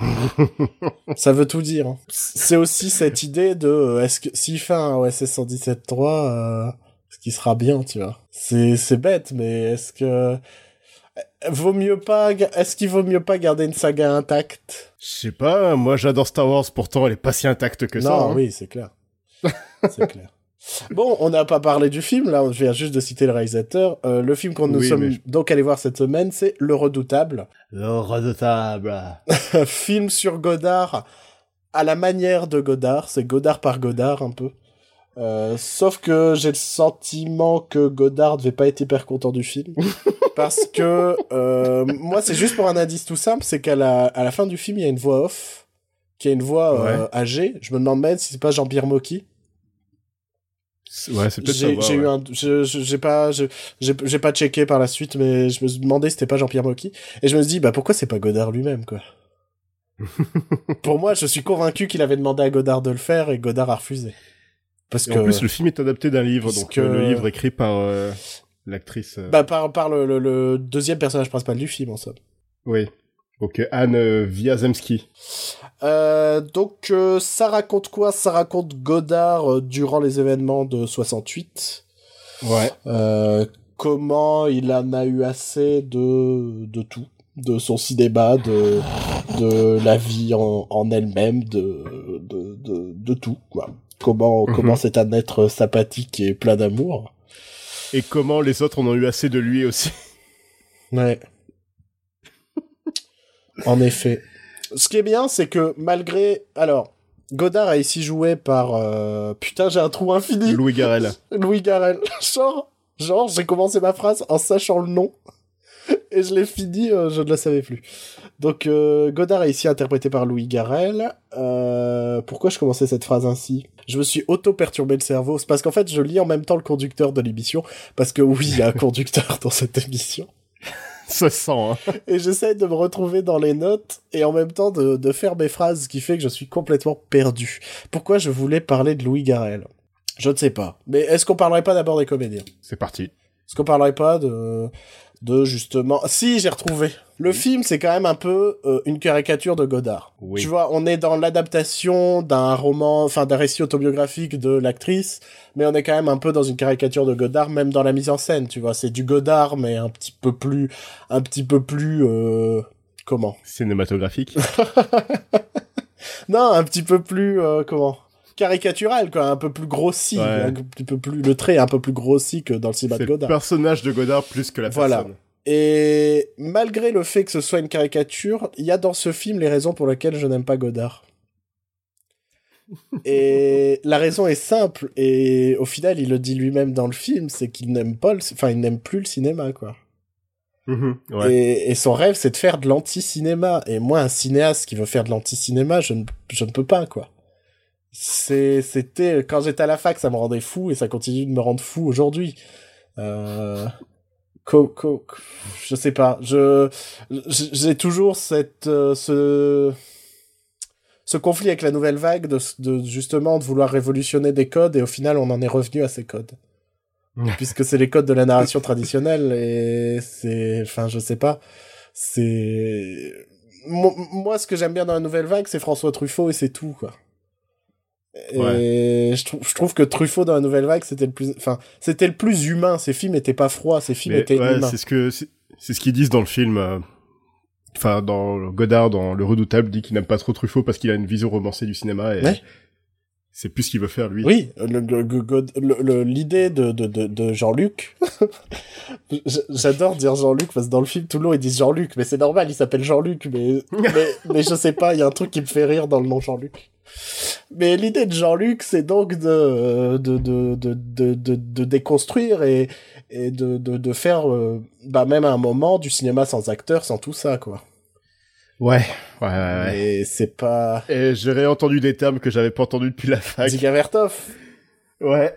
ça veut tout dire. hein. C'est aussi cette idée de euh, est-ce que s'il fait un OSS 117.3, euh, ce qui sera bien, tu vois. C'est c'est bête, mais est-ce que vaut mieux pas est-ce qu'il vaut mieux pas garder une saga intacte? Je sais pas, moi j'adore Star Wars, pourtant elle est pas si intacte que ça. Non, hein. oui, c'est clair. c'est clair. Bon, on n'a pas parlé du film, là, je viens juste de citer le réalisateur. Euh, le film qu'on nous Oui, sommes je- donc allés voir cette semaine, c'est Le Redoutable. Le redoutable. Un film sur Godard à la manière de Godard, c'est Godard par Godard un peu. Euh, sauf que j'ai le sentiment que Godard devait pas être hyper content du film. parce que euh, moi, c'est juste pour un indice tout simple, c'est qu'à la, à la fin du film, il y a une voix off, qui a une voix euh, âgée. Je me demande même si c'est pas Jean-Pierre Mocky. Ouais, c'est peut-être. J'ai ouais, j'ai eu un, pas, j'ai j'ai pas checké par la suite, mais je me suis demandé si c'était pas Jean-Pierre Mocky. Et je me suis dit, bah pourquoi c'est pas Godard lui-même, quoi? Pour moi, je suis convaincu qu'il avait demandé à Godard de le faire et Godard a refusé. Parce Et que, en plus, le film est adapté d'un livre, parce donc que- euh, le livre écrit par euh, l'actrice. euh, bah par, par le, le, le deuxième personnage principal du film, en somme. Oui. Donc Anne Wiazemski. Donc ça raconte quoi? Ça raconte Godard durant les événements de 68. Ouais. Comment il en a eu assez de, de tout, de son cinéma, de, de la vie en, en elle-même, de, de, de, de tout, quoi. Comment, Mhm. comment c'est un être sympathique et plein d'amour. Et comment les autres en ont eu assez de lui aussi. Ouais. en effet. Ce qui est bien, c'est que malgré, alors, Godard a ici joué par, euh, putain, j'ai un trou infini. Louis Garrel. Louis Garrel. Genre, genre, j'ai commencé ma phrase en sachant le nom. Et je l'ai fini, euh, je ne le savais plus. Donc, euh, Godard est ici interprété par Louis Garrel. Euh, pourquoi je commençais cette phrase ainsi? Je me suis auto-perturbé le cerveau. C'est parce qu'en fait, je lis en même temps le conducteur de l'émission. Parce que oui, il y a un conducteur dans cette émission. Ça sent, hein. Et j'essaie de me retrouver dans les notes et en même temps de, de faire mes phrases, ce qui fait que je suis complètement perdu. Pourquoi je voulais parler de Louis Garrel? Je ne sais pas. Mais est-ce qu'on parlerait pas d'abord des comédiens? C'est parti. Est-ce qu'on parlerait pas de, de justement... Si, j'ai retrouvé. Le film, c'est quand même un peu euh, une caricature de Godard. Oui. Tu vois, on est dans l'adaptation d'un roman, enfin d'un récit autobiographique de l'actrice, mais on est quand même un peu dans une caricature de Godard, même dans la mise en scène, tu vois. C'est du Godard, mais un petit peu plus... Un petit peu plus... Euh, comment? Cinématographique. Non, un petit peu plus... euh, comment? Caricatural quoi un peu plus grossi Ouais. un petit peu plus le trait est un peu plus grossi que dans le cinéma de le Godard personnage de Godard plus que la Voilà. personne. Et malgré le fait que ce soit une caricature, il y a dans ce film les raisons pour lesquelles je n'aime pas Godard. Et la raison est simple, et au final, il le dit lui-même dans le film, c'est qu'il n'aime pas, le... enfin, il n'aime plus le cinéma, quoi. Mhm, ouais. Et, et son rêve, c'est de faire de l'anti-cinéma. Et moi, un cinéaste qui veut faire de l'anti-cinéma, je je ne peux pas, quoi. C'est, c'était, quand j'étais à la fac, ça me rendait fou, et ça continue de me rendre fou aujourd'hui. Euh, co, co, je sais pas, je, j'ai toujours cette, euh, ce, ce conflit avec la nouvelle vague de, de, justement, de vouloir révolutionner des codes, et au final, on en est revenu à ces codes. Puisque c'est les codes de la narration traditionnelle et c'est enfin je sais pas. C'est Mo- moi ce que j'aime bien dans la nouvelle vague c'est François Truffaut et c'est tout quoi et je, trouve je trouve que Truffaut dans la nouvelle vague c'était le plus enfin c'était le plus humain ses films étaient pas froids ses films Mais étaient ouais, humains c'est ce que c'est ce qu'ils disent dans le film. euh, Enfin, dans Godard, dans Le Redoutable, dit qu'il n'aime pas trop Truffaut parce qu'il a une vision romancée du cinéma et Ouais. c'est plus ce qu'il veut faire lui. Oui, le- le- le- le- le- l'idée de, de, de, de Jean-Luc. J'adore dire Jean-Luc parce que dans le film, tout le long, ils disent Jean-Luc, mais c'est normal, il s'appelle Jean-Luc, mais, mais, mais je sais pas, il y a un truc qui me fait rire dans le nom Jean-Luc. Mais l'idée de Jean-Luc, c'est donc de, de, de, de, de, de, de déconstruire et, et de, de, de faire, euh, bah, même à un moment, du cinéma sans acteurs, sans tout ça, quoi. Ouais, ouais, ouais. ouais. Et c'est pas... Et j'ai réentendu des termes que j'avais pas entendus depuis la fac. Dziga Vertov, Ouais.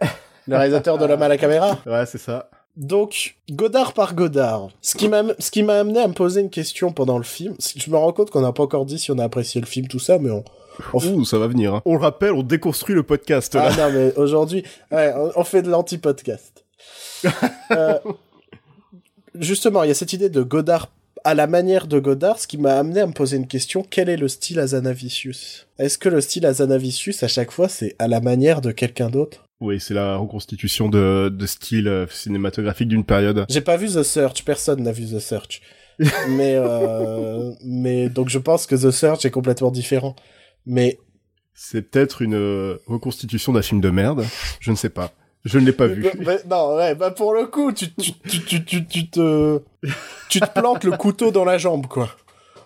le réalisateur de L'homme à la caméra. Ouais, c'est ça. Donc, Godard par Godard. Ce qui m'a, ce qui m'a amené à me poser une question pendant le film, je me rends compte qu'on n'a pas encore dit si on a apprécié le film, tout ça, mais on, Ouh, ça va venir. hein. On le rappelle, on déconstruit le podcast là. Ah non, mais aujourd'hui, ouais, on, on fait de l'anti-podcast. Euh, justement, il y a cette idée de Godard à la manière de Godard, ce qui m'a amené à me poser une question, quel est le style Azanavicius? Est-ce que le style Azanavicius, à chaque fois, c'est à la manière de quelqu'un d'autre? Oui, c'est la reconstitution de, de style euh, cinématographique d'une période. J'ai pas vu The Search, personne n'a vu The Search. mais, euh, mais donc je pense que The Search est complètement différent. Mais C'est peut-être une euh, reconstitution d'un film de merde. Je ne sais pas. Je ne l'ai pas vu. Bah, bah, non, ouais, bah pour le coup, tu, tu, tu, tu, tu, tu te, tu te plantes le couteau dans la jambe, quoi.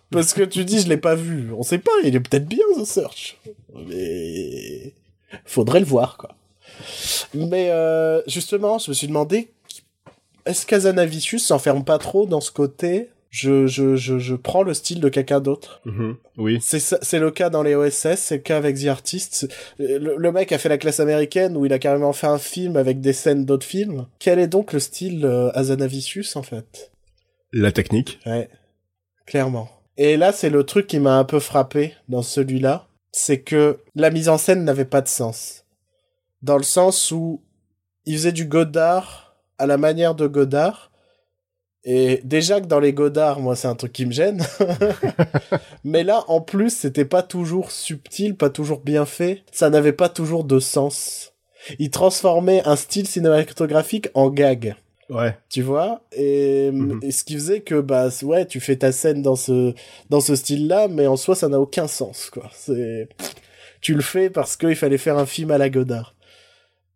Parce que tu dis, je l'ai pas vu. On sait pas, il est peut-être bien, The Search. Mais, faudrait le voir, quoi. Mais, euh, justement, je me suis demandé, est-ce qu'Azanavicius s'enferme pas trop dans ce côté, je, je, je, je prends le style de quelqu'un d'autre? Mhm. Oui. C'est le cas dans les OSS, c'est le cas avec The Artist. Le, le mec a fait la classe américaine où il a carrément fait un film avec des scènes d'autres films. Quel est donc le style euh, Azanavicius en fait? La technique. Ouais, clairement. Et là, c'est le truc qui m'a un peu frappé dans celui-là, c'est que la mise en scène n'avait pas de sens. Dans le sens où il faisait du Godard à la manière de Godard. Et déjà que dans les Godard, moi, c'est un truc qui me gêne. Mais là, en plus, c'était pas toujours subtil, pas toujours bien fait. Ça n'avait pas toujours de sens. Il transformait un style cinématographique en gag Ouais. tu vois? Et, Mhm. et ce qui faisait que bah ouais tu fais ta scène dans ce dans ce style là mais en soi ça n'a aucun sens quoi c'est tu le fais parce qu'il fallait faire un film à la Godard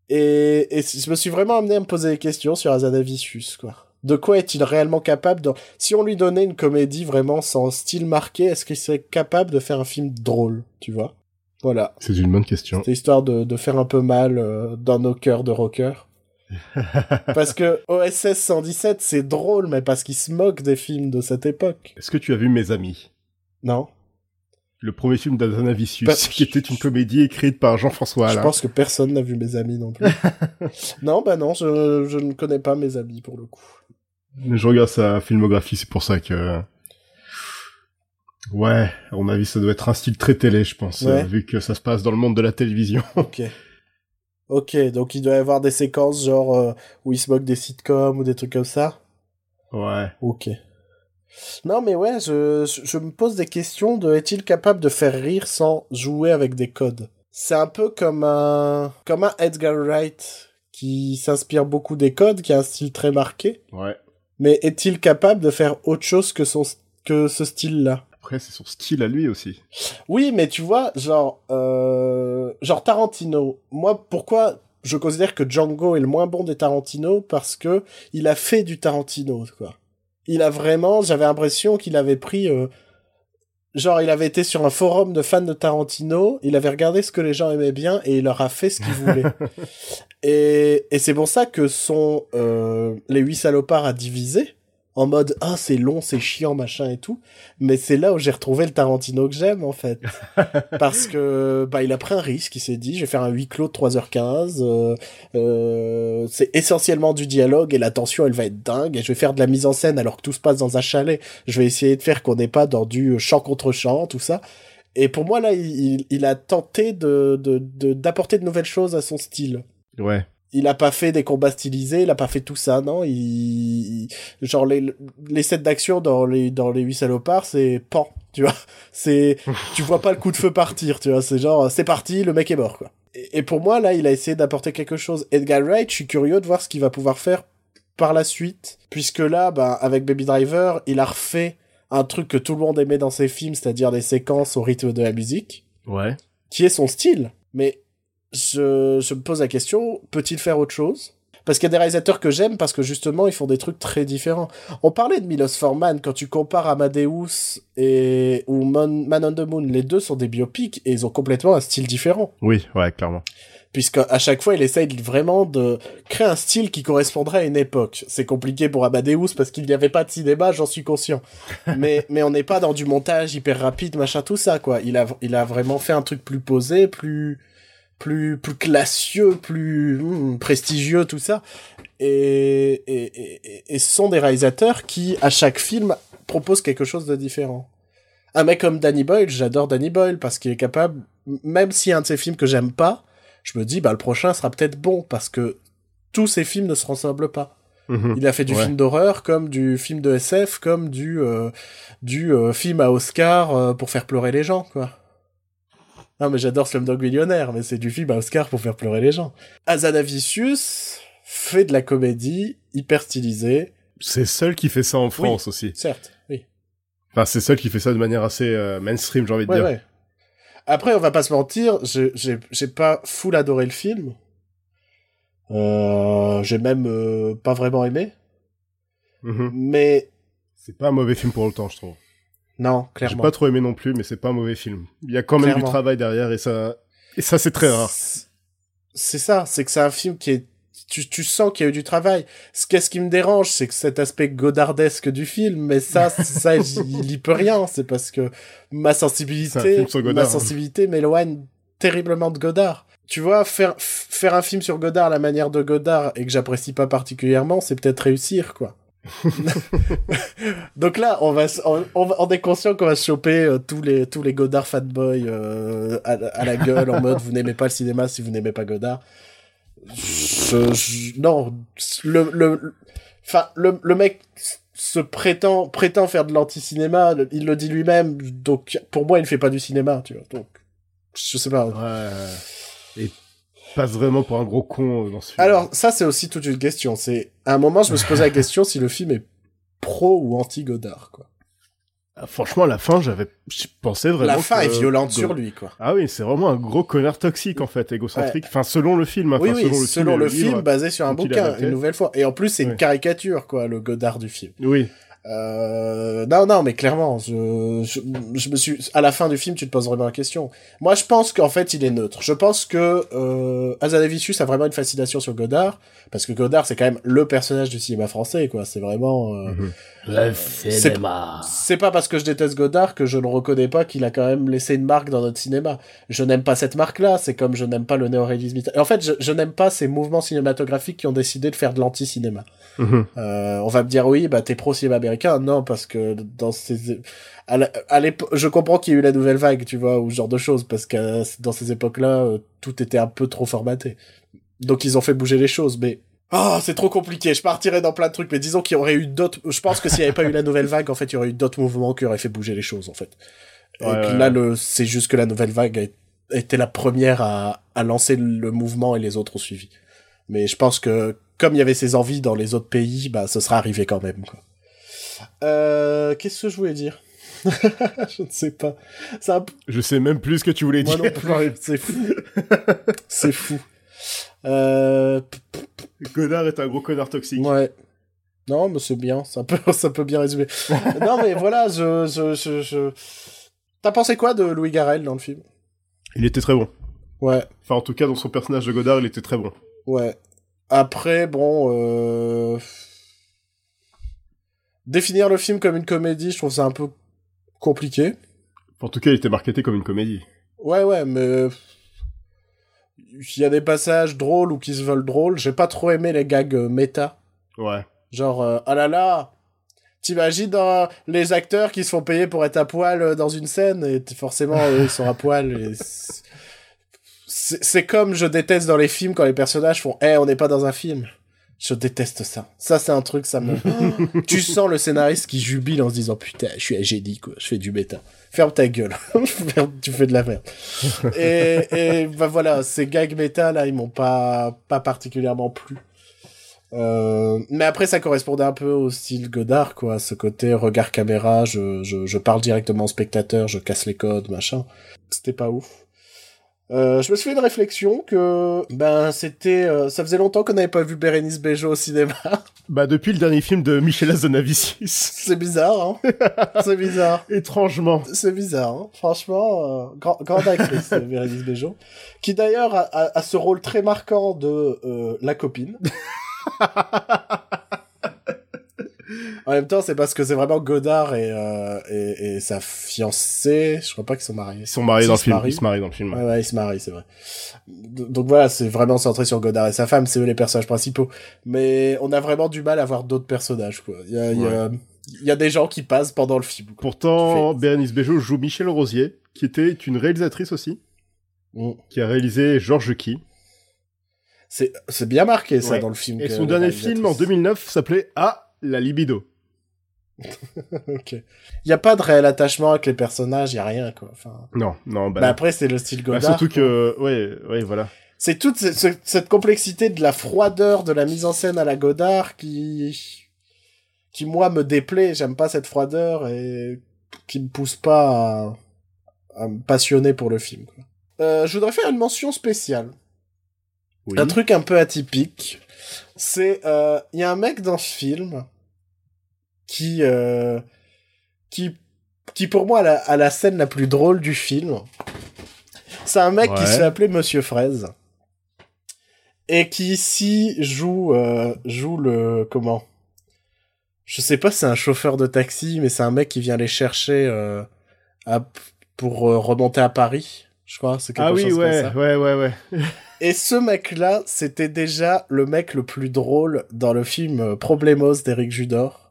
et, et je me suis vraiment amené à me poser des questions sur Azanavicius quoi de quoi est-il réellement capable de... si on lui donnait une comédie vraiment sans style marqué est-ce qu'il serait capable de faire un film drôle tu vois? Voilà C'est une bonne question. c'est histoire de, de faire un peu mal euh, dans nos cœurs de rockers. parce que OSS 117, c'est drôle, mais parce qu'il se moque des films de cette époque. Est-ce que tu as vu Mes Amis? Non Le premier film d'Azanavicius, Bah, qui était une comédie écrite par Jean-François Je pense que personne n'a vu mes amis non plus. non, bah non, je, je ne connais pas mes amis pour le coup. Je regarde sa filmographie, c'est pour ça que... Ouais, à mon avis, ça doit être un style très télé, je pense, Ouais. euh, vu que ça se passe dans le monde de la télévision. Ok. Ok, donc il doit y avoir des séquences genre euh, où il se moque des sitcoms ou des trucs comme ça? ouais. Ok. Non, mais ouais, je, je, je me pose des questions de est-il capable de faire rire sans jouer avec des codes? C'est un peu comme un, comme un Edgar Wright qui s'inspire beaucoup des codes, qui a un style très marqué. Ouais. Mais est-il capable de faire autre chose que, son, que ce style-là? Après, c'est son style à lui aussi. Oui, mais tu vois, genre, euh, genre Tarantino. Moi, pourquoi je considère que Django est le moins bon des Tarantino? Parce que il a fait du Tarantino, quoi. Il a vraiment, j'avais l'impression qu'il avait pris, euh, genre, il avait été sur un forum de fans de Tarantino, il avait regardé ce que les gens aimaient bien et il leur a fait ce qu'ils voulaient. et et c'est pour ça que son euh, les huit salopards a divisé en mode ah c'est long c'est chiant machin et tout. Mais c'est là où j'ai retrouvé le Tarantino que j'aime en fait. Parce que bah il a pris un risque il s'est dit je vais faire un huis clos de 3h15 euh, euh, c'est essentiellement du dialogue et la tension elle va être dingue et je vais faire de la mise en scène alors que tout se passe dans un chalet. Je vais essayer de faire qu'on n'est pas dans du chant contre chant tout ça. Et pour moi là il, il, a tenté de de- de- d'apporter de, nouvelles choses à son style. Ouais. Il a pas fait des combats stylisés, il a pas fait tout ça, non? Il, genre les les scènes d'action dans les dans les huit salopards, c'est pan, tu vois? C'est tu vois pas le coup de feu partir, tu vois? C'est genre c'est parti, le mec est mort quoi. Et, et pour moi là, il a essayé d'apporter quelque chose. Edgar Wright, je suis curieux de voir ce qu'il va pouvoir faire par la suite, puisque là, bah avec Baby Driver, il a refait un truc que tout le monde aimait dans ses films, c'est-à-dire des séquences au rythme de la musique Ouais. qui est son style. Mais je, je me pose la question, peut-il faire autre chose? Parce qu'il y a des réalisateurs que j'aime parce que justement ils font des trucs très différents. On parlait de Milos Forman quand tu compares Amadeus et ou Man, Man on the Moon, les deux sont des biopics et ils ont complètement un style différent. Oui, ouais, clairement. Puisque à chaque fois il essaye vraiment de créer un style qui correspondrait à une époque. C'est compliqué pour Amadeus parce qu'il n'y avait pas de cinéma, j'en suis conscient. mais mais on n'est pas dans du montage hyper rapide, machin tout ça quoi. Il a il a vraiment fait un truc plus posé, plus plus plus classieux, plus hmm, prestigieux, tout ça. Et, et, et, et ce sont des réalisateurs qui, à chaque film, proposent quelque chose de différent. Un mec comme Danny Boyle, j'adore Danny Boyle parce qu'il est capable, même si un de ses films que j'aime pas, je me dis, bah, le prochain sera peut-être bon parce que tous ses films ne se ressemblent pas. Mhm. Il a fait du Ouais. film d'horreur, comme du film de SF, comme du euh, du euh, film à Oscar euh, pour faire pleurer les gens, quoi. Non, mais j'adore Slumdog Millionnaire, mais c'est du film à Oscar pour faire pleurer les gens. Azanavicius fait de la comédie hyper stylisée, C'est seul qui fait ça en France aussi. certes, oui. Enfin, c'est seul qui fait ça de manière assez euh, mainstream, j'ai envie de Ouais, dire. ouais. Après, on va pas se mentir, j'ai- pas full adoré le film. Euh, j'ai même euh, pas vraiment aimé, Mhm. mais C'est pas un mauvais film pour autant, je trouve. Non, J'ai clairement. pas trop aimé non plus, mais c'est pas un mauvais film. Il y a quand même Clairement. du travail derrière et ça, et ça c'est très rare. C'est- ça, c'est que c'est un film qui est... Tu, tu sens qu'il y a eu du travail. Ce qu'est-ce qui me dérange, c'est que cet aspect godardesque du film, mais ça, ça, il y peut rien. C'est parce que ma sensibilité, ma hein. sensibilité m'éloigne terriblement de Godard. Tu vois, faire, faire un film sur Godard à la manière de Godard et que j'apprécie pas particulièrement, c'est peut-être réussir, quoi. Donc là, on va, on, est conscient qu'on va choper euh, tous les tous les Godard fanboys euh, à, la gueule en mode vous n'aimez pas le cinéma si vous n'aimez pas Godard. Non, le mec se prétend faire de l'anti-cinéma, il le dit lui-même. Donc pour moi, il fait pas du cinéma, tu vois. Donc je sais pas. Ouais. Passe vraiment pour un gros con euh, dans ce film. Alors ça, c'est aussi toute une question. C'est à un moment, je me suis posé la question si le film est pro ou anti Godard, quoi. Ah, franchement, à la fin, j'avais, pensais vraiment. La fin que- est violente sur lui, quoi. Ah oui, c'est vraiment un gros connard toxique en fait, égocentrique. Enfin, selon le film. hein, Oui, enfin, oui, selon le selon film, et le film, livre. basé sur un bouquin, une nouvelle fois. Et en plus, c'est une caricature, quoi, le Godard du film. Oui. Euh, non, non, mais clairement, je, je, je me suis, à la fin du film, tu te poses vraiment la question. Moi, je pense qu'en fait, il est neutre. Je pense que, euh, Azanavicius a vraiment une fascination sur Godard, parce que Godard, c'est quand même le personnage du cinéma français, quoi. C'est vraiment, euh, Mhm. Le cinéma. c'est pas parce que je déteste Godard que je ne reconnais pas qu'il a quand même laissé une marque dans notre cinéma. Je n'aime pas cette marque-là, c'est comme je n'aime pas le néoréalisme. En fait, je, je n'aime pas ces mouvements cinématographiques qui ont décidé de faire de l'anti-cinéma. Mhm. Euh, on va me dire oui, bah t'es pro cinéma américain. Non, parce que dans ces à la- à l'époque, je comprends qu'il y ait eu la nouvelle vague, tu vois, ou ce genre de choses, parce que euh, dans ces époques-là, euh, tout était un peu trop formaté. Donc ils ont fait bouger les choses, mais ah, c'est trop compliqué. Je partirais dans plein de trucs, mais disons qu'il y aurait eu d'autres. Je pense que s'il n'y avait pas eu la nouvelle vague, en fait, il y aurait eu d'autres mouvements qui auraient fait bouger les choses, en fait. Et Ouais, que ouais, là, ouais. le, c'est juste que la nouvelle vague a été la première à, à lancer le mouvement et les autres ont suivi. Mais je pense que comme il y avait ces envies dans les autres pays, bah ce sera arrivé quand même. Quoi. Euh, Qu'est-ce que je voulais dire? Je ne sais pas. Peu... Je sais même plus ce que tu voulais Moi dire. C'est fou. C'est fou. Euh... Godard est un gros connard toxique. Ouais. Non, mais c'est bien. Ça peut, ça peut bien résumer. non, mais voilà, je, je, je, je... T'as pensé quoi de Louis Garrel dans le film? Il était très bon. Ouais. Enfin, en tout cas, dans son personnage de Godard, il était très bon. Ouais. Après, bon, euh... définir le film comme une comédie, je trouve ça un peu compliqué. En tout cas, il était marketé comme une comédie. Ouais, ouais, mais il y a des passages drôles ou qui se veulent drôles. J'ai pas trop aimé les gags euh, méta. Ouais. Genre, euh, ah là là, t'imagines les acteurs qui se font payer pour être à poil euh, dans une scène et forcément ils sont à poil. et c'est- comme je déteste dans les films quand les personnages font, eh, on n'est pas dans un film. Je déteste ça. Ça, c'est un truc, ça me. tu sens le scénariste qui jubile en se disant putain, je suis un génie quoi, je fais du méta. Ferme ta gueule, tu fais de la merde. et, et bah voilà, ces gags méta là, ils m'ont pas pas particulièrement plu. Euh, mais après, ça correspondait un peu au style Godard, quoi. Ce côté regard caméra, je, je, je parle directement au spectateur, je casse les codes, machin. C'était pas ouf. Euh, je me suis fait une réflexion que, ben, c'était, euh, ça faisait longtemps qu'on n'avait pas vu Bérénice Bejo au cinéma. Bah, depuis le dernier film de Michel Azanavicius. C'est bizarre, hein. C'est bizarre. Étrangement. C'est bizarre, hein. franchement, euh, grand, grande actrice, Bérénice Bejo, qui d'ailleurs a, a- a ce rôle très marquant de euh, la copine. Ouais, même temps, c'est parce que c'est vraiment Godard et, euh, et, et sa fiancée. Je crois pas qu'ils sont mariés. Ils sont mariés Si, dans le film. marient. Ils se marient dans le film. Ouais, ouais, ils se marient, c'est vrai. Donc voilà, c'est vraiment centré sur Godard et sa femme, c'est eux les personnages principaux. Mais on a vraiment du mal à voir d'autres personnages, quoi. Il y a, il y a, il y a des gens qui passent pendant le film. quoi. Pourtant, Bérénice Bejo joue Michel Rosier, qui était une réalisatrice aussi, Mm. qui a réalisé Georges Key. C'est, bien marqué, ça, Ouais. dans le film. Et son dernier film en réalisatrice- 2009 s'appelait Ah, la libido. ok. Il y a pas de réel attachement avec les personnages, il y a rien, quoi. Enfin, Non, non, bah, bah après, c'est le style Bah, Godard. surtout que, ouais, ouais, voilà. C'est toute cette, ce- cette complexité de la froideur de la mise en scène à la Godard qui, qui moi me déplaît. J'aime pas cette froideur et qui me pousse pas à, à me passionner pour le film. quoi. Euh, je voudrais faire une mention spéciale. Oui. Un truc un peu atypique. C'est, euh, il y a un mec dans ce film qui, euh, qui, qui pour moi a la, a la scène la plus drôle du film. C'est un mec qui se fait appeler Monsieur Fraise. Et qui ici joue, euh, joue le, comment? Je sais pas si c'est un chauffeur de taxi, mais c'est un mec qui vient les chercher, euh, à- pour remonter à Paris. Je crois, c'est quelque Ah oui, chose comme ouais, ça. ouais, ouais, ouais. Et ce mec-là, c'était déjà le mec le plus drôle dans le film Problemos d'Éric Judor.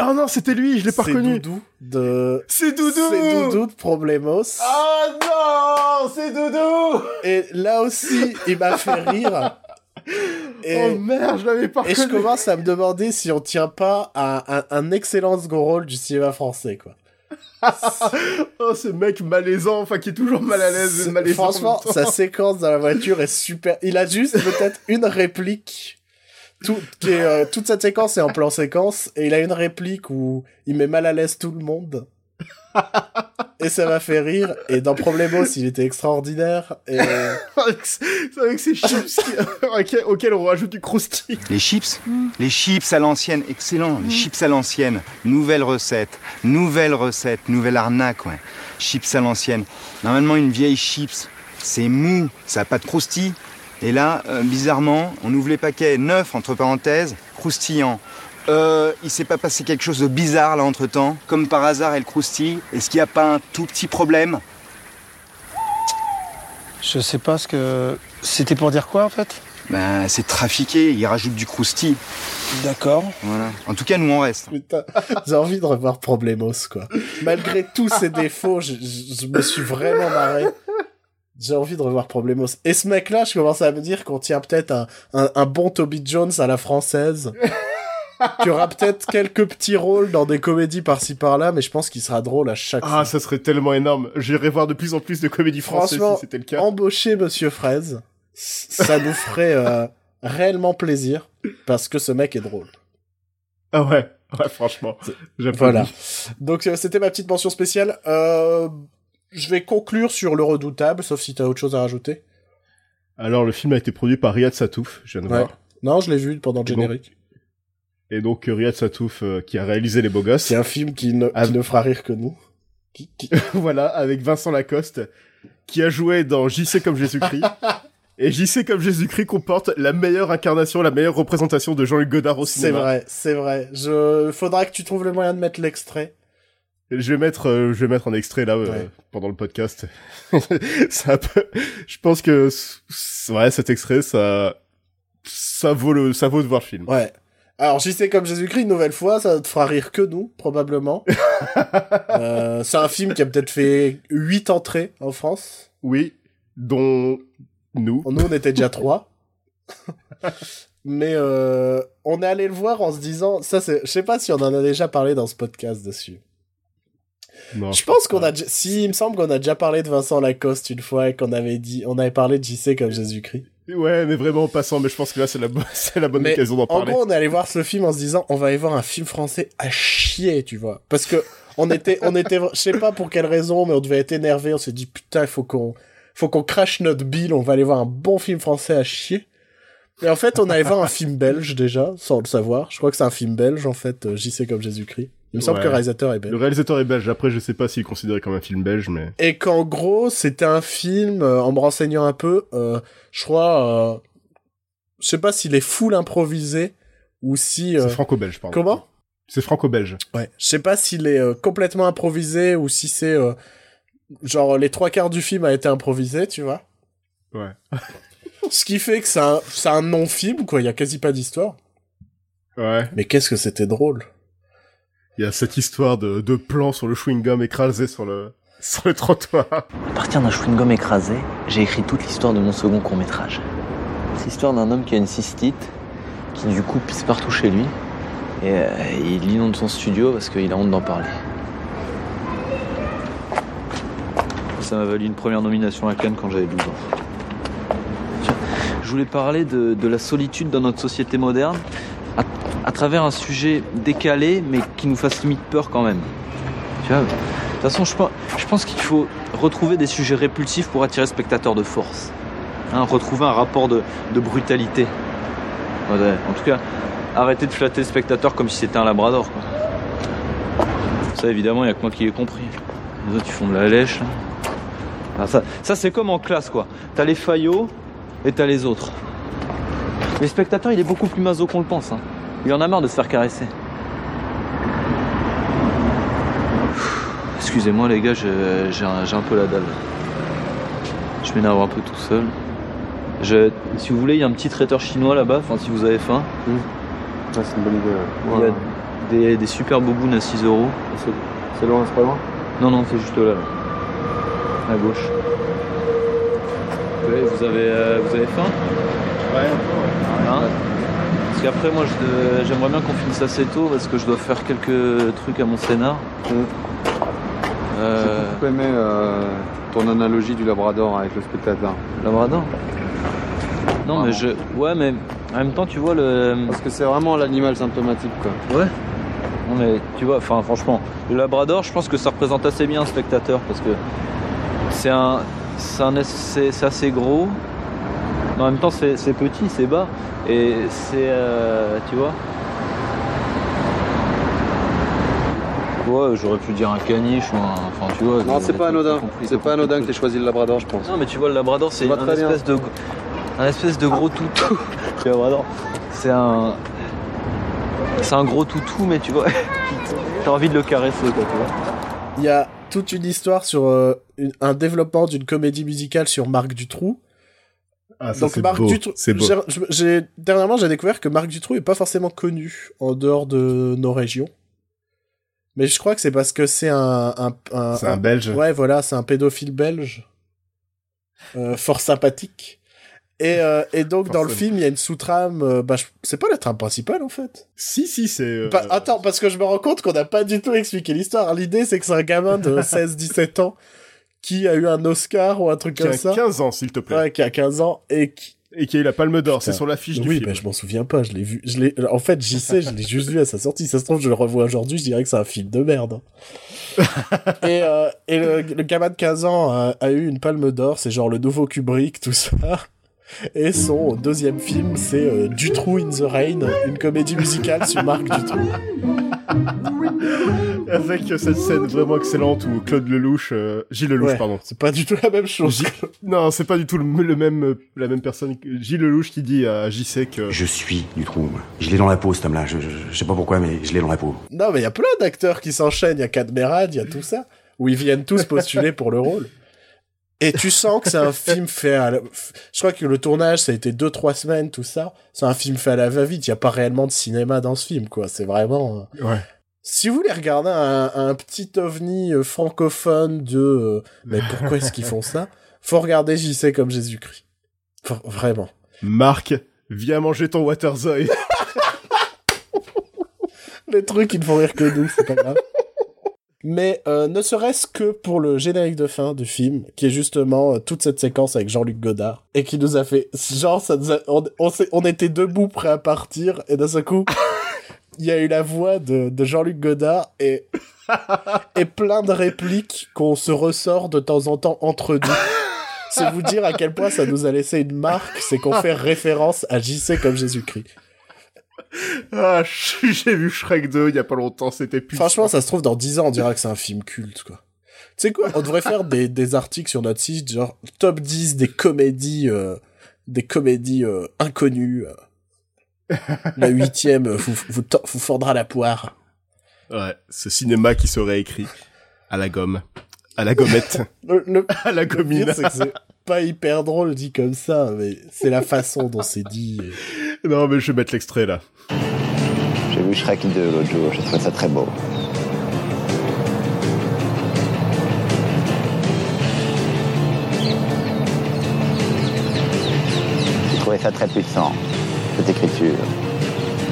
Oh non, c'était lui, je l'ai pas C'est reconnu. Doudou de... C'est Doudou C'est Doudou de Problemos. Ah non, c'est Doudou Et là aussi, il m'a fait rire. Et, Oh merde, je l'avais pas et je reconnu. commence à me demander si on tient pas à un, un excellent second rôle du cinéma français, quoi. Oh, ce mec malaisant, enfin qui est toujours mal à l'aise, C'est- malaisant. en Franchement, sa séquence dans la voiture est super. Il a juste peut-être une réplique. Tout, qui est, euh, toute cette séquence est en plan séquence et il a une réplique où il met mal à l'aise tout le monde. et ça m'a fait rire. Et dans Problemos, il était extraordinaire. Et avec, avec ces chips qui- auxquels- on rajoute du croustillant. Les chips Les chips à l'ancienne, excellent. Les chips à l'ancienne, nouvelle recette, nouvelle recette, nouvelle arnaque, ouais. Chips à l'ancienne. Normalement, une vieille chips, c'est mou, ça n'a pas de croustille. Et là, euh, bizarrement, on ouvre les paquets neufs, entre parenthèses, croustillant. Euh, il s'est pas passé quelque chose de bizarre là entre temps Comme par hasard, elle croustille. Est-ce qu'il n'y a pas un tout petit problème? Je sais pas ce que. C'était pour dire quoi en fait? Ben, c'est trafiqué, il rajoute du croustille. D'accord. Voilà. En tout cas, nous, on reste. putain, j'ai envie de revoir Problemos, quoi. Malgré tous ses défauts, je, je- je me suis vraiment marré. J'ai envie de revoir Problemos. Et ce mec-là, je commence à me dire qu'on tient peut-être un, un, un bon Toby Jones à la française. qui aura peut-être quelques petits rôles dans des comédies par-ci par-là, mais je pense qu'il sera drôle à chaque Ah, fois. ça serait tellement énorme. J'irais voir de plus en plus de comédies françaises si c'était le cas. Embaucher Monsieur Fraise, ça nous ferait euh, réellement plaisir, parce que ce mec est drôle. Ah ouais, ouais, franchement. Voilà. Donc euh, c'était ma petite mention spéciale. Euh, je vais conclure sur le redoutable, sauf si t'as autre chose à rajouter. Alors, le film a été produit par Riyad Satouf, je viens de Ouais. voir. Non, je l'ai vu pendant le Et donc, générique. Et donc, Riyad Satouf, euh, qui a réalisé Les Beaux Gosses. C'est un film qui ne, qui ne fera rire que nous. Qui, qui- voilà, avec Vincent Lacoste, qui a joué dans JC comme Jésus-Christ. Et JC comme Jésus-Christ comporte la meilleure incarnation, la meilleure représentation de Jean-Luc Godard au C'est cinéma. vrai, c'est vrai. Je, faudra que tu trouves le moyen de mettre l'extrait. Je vais mettre, euh, je vais mettre un extrait là euh, Ouais. pendant le podcast. je pense que ouais, cet extrait, ça, ça vaut le, ça vaut de voir le film. Ouais. Alors, j'y sais comme Jésus-Christ, une nouvelle fois, ça te fera rire que nous, probablement. euh, c'est un film qui a peut-être fait 8 entrées en France. Oui, dont nous. Nous, on était déjà trois. Mais on est allé le voir en se disant, ça c'est, je sais pas si on en a déjà parlé dans ce podcast dessus. Non, je pense qu'on a, déjà- si il me semble qu'on a déjà parlé de Vincent Lacoste une fois et qu'on avait dit, on avait parlé de JC comme Jésus-Christ. Ouais, mais vraiment en passant, mais je pense que là c'est la, c'est la bonne Mais occasion d'en En parler. gros, on est allé voir ce film en se disant, on va aller voir un film français à chier, tu vois, parce que on était, on était, je sais pas pour quelle raison, mais on devait être énervé. On s'est dit putain, il faut qu'on, faut qu'on crache notre bill. On va aller voir un bon film français à chier. Et en fait, on allait voir un film belge déjà, sans le savoir. Je crois que c'est un film belge en fait. euh, JC comme Jésus-Christ. Il me semble Ouais. que le réalisateur est belge. Le réalisateur est belge. Après, je sais pas s'il est considéré comme un film belge, mais Et qu'en gros, c'était un film, euh, en me renseignant un peu, euh, je crois, euh, je sais pas s'il est full improvisé ou si... C'est franco-belge, pardon. Comment? C'est franco-belge. Ouais. Je sais pas s'il est complètement improvisé ou si c'est... genre, les trois quarts du film a été improvisé, tu vois. Ouais. Ce qui fait que c'est un, un non-film, quoi. Il y a quasi pas d'histoire. Ouais. Mais qu'est-ce que c'était drôle. Il y a cette histoire de, de plan sur le chewing-gum écrasé sur le, sur le trottoir. À partir d'un chewing-gum écrasé, j'ai écrit toute l'histoire de mon second court-métrage. C'est l'histoire d'un homme qui a une cystite, qui du coup pisse partout chez lui, et euh, il inonde son studio parce qu'il a honte d'en parler. Ça m'a valu une première nomination à Cannes quand j'avais 12 ans. Tiens, Je voulais parler de, de la solitude dans notre société moderne, à travers un sujet décalé, mais qui nous fasse limite peur quand même. Tu vois, de toute façon, je pense, je pense qu'il faut retrouver des sujets répulsifs pour attirer le spectateur de force. Hein, retrouver un rapport de, brutalité. En tout cas, arrêter de flatter le spectateur comme si c'était un labrador. Quoi. Ça, évidemment, il n'y a que moi qui l'ai compris. Les autres, ils font de la lèche. là. Ah, ça, ça c'est comme en classe, quoi. T'as les faillots et t'as les autres. Le spectateur, il est beaucoup plus maso qu'on le pense. hein. Il en a marre de se faire caresser. Excusez-moi les gars, j'ai un, peu la dalle. Je m'énerve un peu tout seul. Je, si vous voulez, il y a un petit traiteur chinois là-bas, enfin si vous avez faim. Ouais, c'est une bonne idée. Il y a des, des super bobounes à 6 euros. C'est loin, c'est pas loin? Non, non, c'est juste là, là. À gauche. Vous avez, euh, vous avez faim? Ouais. Hein? Qu'après, moi, j'aimerais bien qu'on finisse assez tôt parce que je dois faire quelques trucs à mon scénar. Euh, J'ai beaucoup aimé euh, ton analogie du Labrador avec le spectateur. Labrador Non, mais je. Ouais, mais en même temps, tu vois le. Parce que c'est vraiment l'animal symptomatique, quoi. Ouais. Non, mais tu vois, enfin, franchement, le Labrador, je pense que ça représente assez bien un spectateur parce que c'est un. C'est assez gros, mais en même temps, c'est c'est petit, c'est bas, et c'est. euh, tu vois Ouais, j'aurais pu dire un caniche ou un. Enfin, tu vois. Non, c'est pas anodin. C'est pas anodin que t'aies choisi le Labrador, je pense. Non, mais tu vois, le Labrador, c'est un bien. espèce de, un espèce de gros toutou. Le Labrador, c'est un, c'est un gros toutou, mais tu vois, t'as envie de le caresser, quoi, tu vois. Il y a toute une histoire sur euh, un développement d'une comédie musicale sur Marc Dutroux. Ah, ça, Donc Marc. Dutroux, j'ai- dernièrement j'ai découvert que Marc Dutroux est pas forcément connu en dehors de nos régions. Mais je crois que c'est parce que c'est un, un, un- C'est un Belge. Ouais, voilà, c'est un pédophile belge, euh, fort sympathique. Et, euh, et donc dans le film, il y a une sous-trame. euh, bah, je- c'est pas la trame principale en fait. Si, si, c'est. Pas- attends, parce que je me rends compte qu'on n'a pas du tout expliqué l'histoire. L'idée, c'est que c'est un gamin de 16-17 ans qui a eu un Oscar ou un truc qui comme a ça. 15 ans, s'il te plaît. Ouais, qui a 15 ans et qui. Et qui a eu la palme d'or. C'est sur l'affiche du oui, film. bah, je m'en souviens pas. Je l'ai vu. Je l'ai. En fait, j'y sais. Je l'ai juste vu à sa sortie. Ça se trouve, je le revois aujourd'hui. Je dirais que c'est un film de merde. et euh, et le, le gamin de 15 ans a, a eu une palme d'or. C'est genre le nouveau Kubrick, tout ça. Et son deuxième film, c'est euh, Dutroux in the Rain, une comédie musicale sur Marc Dutroux. Avec euh, cette scène vraiment excellente où Claude Lelouch, euh, Gilles Lelouch, Ouais, pardon. C'est pas du tout la même chose. Gilles- Non, c'est pas du tout le, le même, euh, la même personne. Gilles Lelouch qui dit à JC que. Je suis du trou. moi. Je l'ai dans la peau, cet homme-là. Je, je, je sais pas pourquoi, mais je l'ai dans la peau. Non, mais il y a plein d'acteurs qui s'enchaînent. Il y a Cadmerade, il y a tout ça. Où ils viennent tous postuler pour le rôle. Et tu sens que c'est un film fait à la... Je crois que le tournage, ça a été deux, trois semaines, tout ça. C'est un film fait à la va-vite. Il n'y a pas réellement de cinéma dans ce film, quoi. C'est vraiment... euh, Ouais. Si vous voulez regarder un, un petit ovni euh, francophone de... euh, mais pourquoi est-ce qu'ils font ça? Faut regarder sais comme Jésus-Christ. Vraiment. Marc, viens manger ton Waterzoy. Les trucs qui ne font rire que nous, c'est pas grave. Mais euh, ne serait-ce que pour le générique de fin du film, qui est justement euh, toute cette séquence avec Jean-Luc Godard, et qui nous a fait... Genre, ça nous a- on, on, s'est- on était debout prêts à partir, et d'un seul coup, il y a eu la voix de, de Jean-Luc Godard, et, et plein de répliques qu'on se ressort de temps en temps entre nous. C'est vous dire à quel point ça nous a laissé une marque, c'est qu'on fait référence à JC comme Jésus-Christ. Ah, j'ai vu Shrek 2 il y a pas longtemps, c'était puissant. Franchement, ça se trouve, dans 10 ans, on dira que c'est un film culte, quoi. Tu sais quoi On devrait faire des, des articles sur notre site, genre top 10 des comédies, euh, des comédies euh, inconnues. euh. Le huitième vous, vous, vous fendra la poire. Ouais, ce cinéma qui serait écrit à la gomme, à la gommette, Le, le- à la le gommine. pire, c'est que c'est pas hyper drôle dit comme ça, mais c'est la façon dont c'est dit. et- Non, mais je vais mettre l'extrait là. J'ai vu Shrek 2 l'autre jour, j'ai trouvé ça très beau. J'ai trouvé ça très puissant, cette écriture.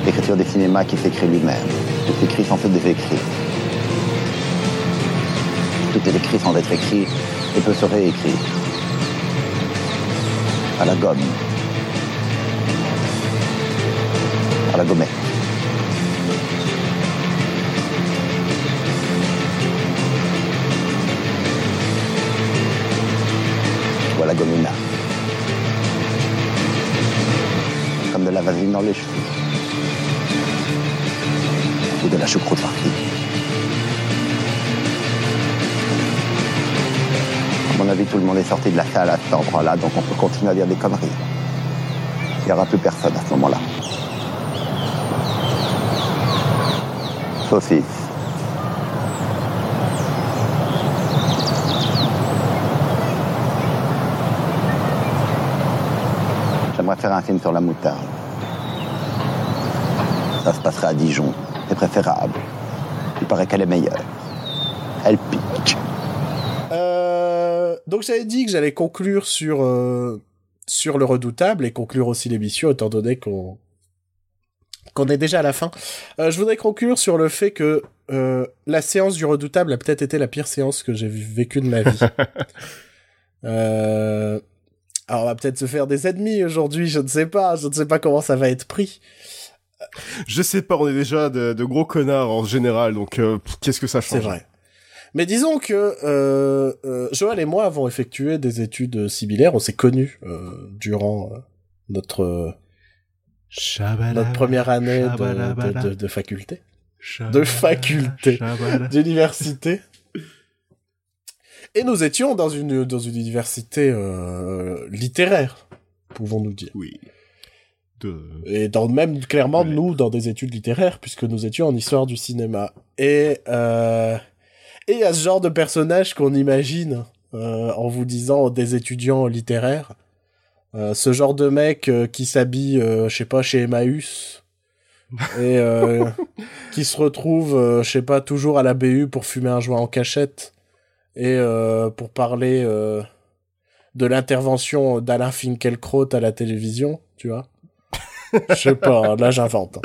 L'écriture des cinémas qui s'écrit lui-même. Tout écrit sans être des écrits. Tout est écrit sans être écrit et peut se réécrire. À la gomme. À la gommette. ou à la gomina. Comme de la vaseline dans les cheveux. Ou de la choucroute partie. Mon avis, tout le monde est sorti de la salle à cet endroit-là, donc on peut continuer à dire des conneries. Il n'y aura plus personne à ce moment-là. Saucisse. J'aimerais faire un film sur la moutarde. Ça se passerait à Dijon. C'est préférable. Il paraît qu'elle est meilleure. Elle pique. Donc j'avais dit que j'allais conclure sur euh, sur le redoutable et conclure aussi l'émission étant donné qu'on qu'on est déjà à la fin. Euh, je voudrais conclure sur le fait que euh, la séance du redoutable a peut-être été la pire séance que j'ai vécue de ma vie. euh, alors on va peut-être se faire des ennemis aujourd'hui, je ne sais pas, je ne sais pas comment ça va être pris. Je sais pas, on est déjà de, de gros connards en général, donc qu'est-ce que ça change C'est vrai. Mais disons que Joël et moi avons effectué des études similaires. On s'est connus euh, durant euh, notre euh, notre première année de, shabalabala. de, de- de faculté, de faculté, d'université. Et nous étions dans une dans une université euh, littéraire, pouvons-nous dire. Oui. De... Et dans même clairement nous dans des études littéraires puisque nous étions en histoire du cinéma. Et euh, et il y a ce genre de personnage qu'on imagine euh, en vous disant des étudiants littéraires. Euh, ce genre de mec euh, qui s'habille, euh, je sais pas, chez Emmaüs. et euh, qui se retrouve, euh, je sais pas, toujours à la BU pour fumer un joint en cachette. Et euh, pour parler euh, de l'intervention d'Alain Finkielkraut à la télévision, tu vois. Je sais pas, là j'invente.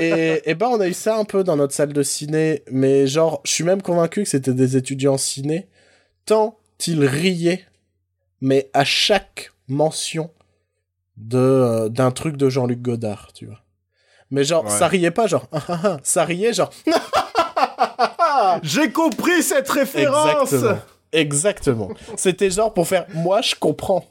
Et, et ben on a eu ça un peu dans notre salle de ciné, mais genre, je suis même convaincu que c'était des étudiants ciné, tant ils riaient, mais à chaque mention de euh, d'un truc de Jean-Luc Godard, tu vois. Mais genre, Ouais. ça riait pas genre, ça riait genre, J'ai compris cette référence exactement, exactement. C'était genre pour faire, moi je comprends.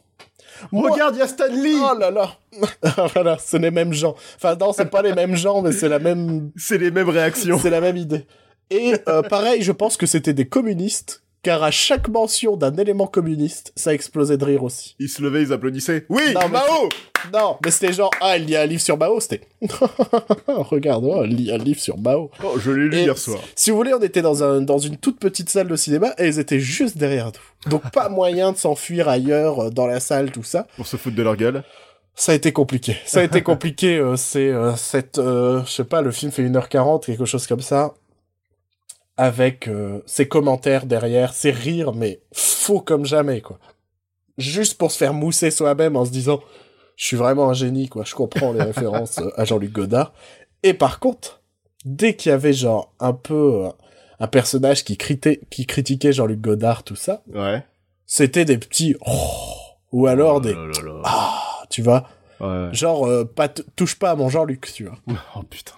Regarde, il y a Stanley Oh là là Voilà, c'est les mêmes gens. Enfin non, c'est pas les mêmes gens, mais c'est la même C'est les mêmes réactions. C'est la même idée. Et euh, pareil, je pense que c'était des communistes, car à chaque mention d'un élément communiste, ça explosait de rire aussi. Ils se levaient, ils applaudissaient. Oui, Non, Mao Non, mais c'était genre, ah, il y a un livre sur Mao, c'était... Regarde, oh, il y a un livre sur Mao. Oh, je l'ai lu Et hier soir. Si vous voulez, on était dans, un, dans une toute petite salle de cinéma, et ils étaient juste derrière nous. Donc pas moyen de s'enfuir ailleurs, euh, dans la salle, tout ça. Pour se foutre de leur gueule. Ça a été compliqué. Ça a été compliqué. euh, c'est euh, cette, euh, je sais pas, le film fait 1h40, quelque chose comme ça, avec euh, ses commentaires derrière, ses rires, mais faux comme jamais, quoi. Juste pour se faire mousser soi-même en se disant, je suis vraiment un génie, quoi. Je comprends les références euh, à Jean-Luc Godard. Et par contre, dès qu'il y avait genre un peu euh, un personnage qui, critait, qui critiquait Jean-Luc Godard, tout ça, Ouais. c'était des petits oh, ou alors des Oh là là là. ah, tu vois. Ouais. Genre, euh, pas touche pas à mon Jean-Luc, tu vois. Oh putain.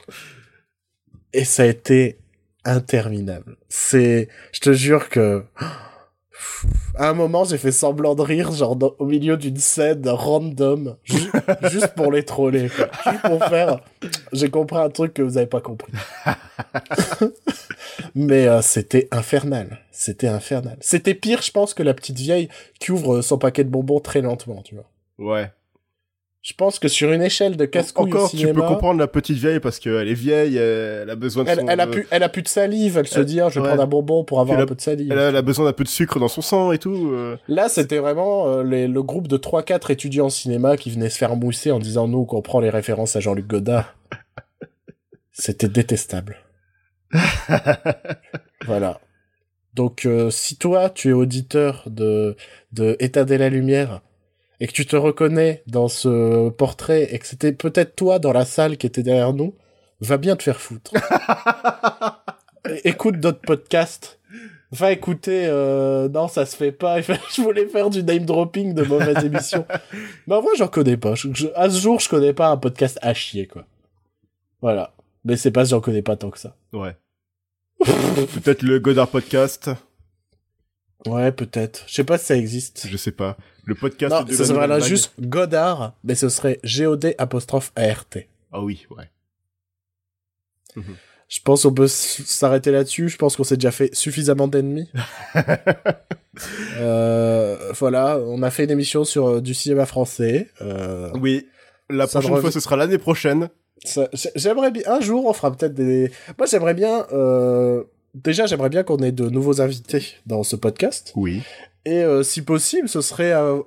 Et ça a été interminable. C'est, je te jure que, à un moment, j'ai fait semblant de rire, genre au milieu d'une scène random, ju- juste pour les troller, quoi. Juste pour faire, j'ai compris un truc que vous avez pas compris. Mais euh, c'était infernal. C'était infernal. C'était pire, je pense, que la petite vieille qui ouvre son paquet de bonbons très lentement, tu vois. Ouais. Je pense que sur une échelle de casse-couille au Encore, tu peux comprendre la petite vieille parce qu'elle est vieille, elle a besoin de elle, son- elle a plus, elle a plus de salive. Elle se Elle- dit, ah, je vais ouais. prendre un bonbon pour avoir Elle un a- peu de salive. Elle a, elle a besoin d'un peu de sucre dans son sang et tout. euh. Là, c'était vraiment euh, les- le groupe de 3-4 étudiants en cinéma qui venaient se faire mousser en disant nous qu'on prend les références à Jean-Luc Godard. C'était détestable. voilà. Donc, euh, si toi, tu es auditeur de, de État de la Lumière et que tu te reconnais dans ce portrait et que c'était peut-être toi dans la salle qui était derrière nous, va bien te faire foutre. Écoute d'autres podcasts. Va écouter, euh, non, ça se fait pas. Je voulais faire du name dropping de mauvaises émissions. Mais en vrai, j'en connais pas. Je- je- à ce jour, je connais pas un podcast à chier, quoi. Voilà. Mais c'est pas que j'en connais pas tant que ça. Ouais. Peut-être le Godard Podcast. Ouais, peut-être. Je sais pas si ça existe. Je sais pas. Le podcast Non, de ça nouvelle vague. juste Godard, mais ce serait G-O-D apostrophe A-R-T. Ah oui, ouais. Je pense qu'on peut s'arrêter là-dessus. Je pense qu'on s'est déjà fait suffisamment d'ennemis. euh, voilà, on a fait une émission sur euh, du cinéma français. Euh, Oui. La prochaine fois, ce sera l'année prochaine. j'aimerais bien un jour on fera peut-être des. Moi j'aimerais bien. Déjà j'aimerais bien qu'on ait de nouveaux invités dans ce podcast. Oui. Et euh, si possible, ce serait euh,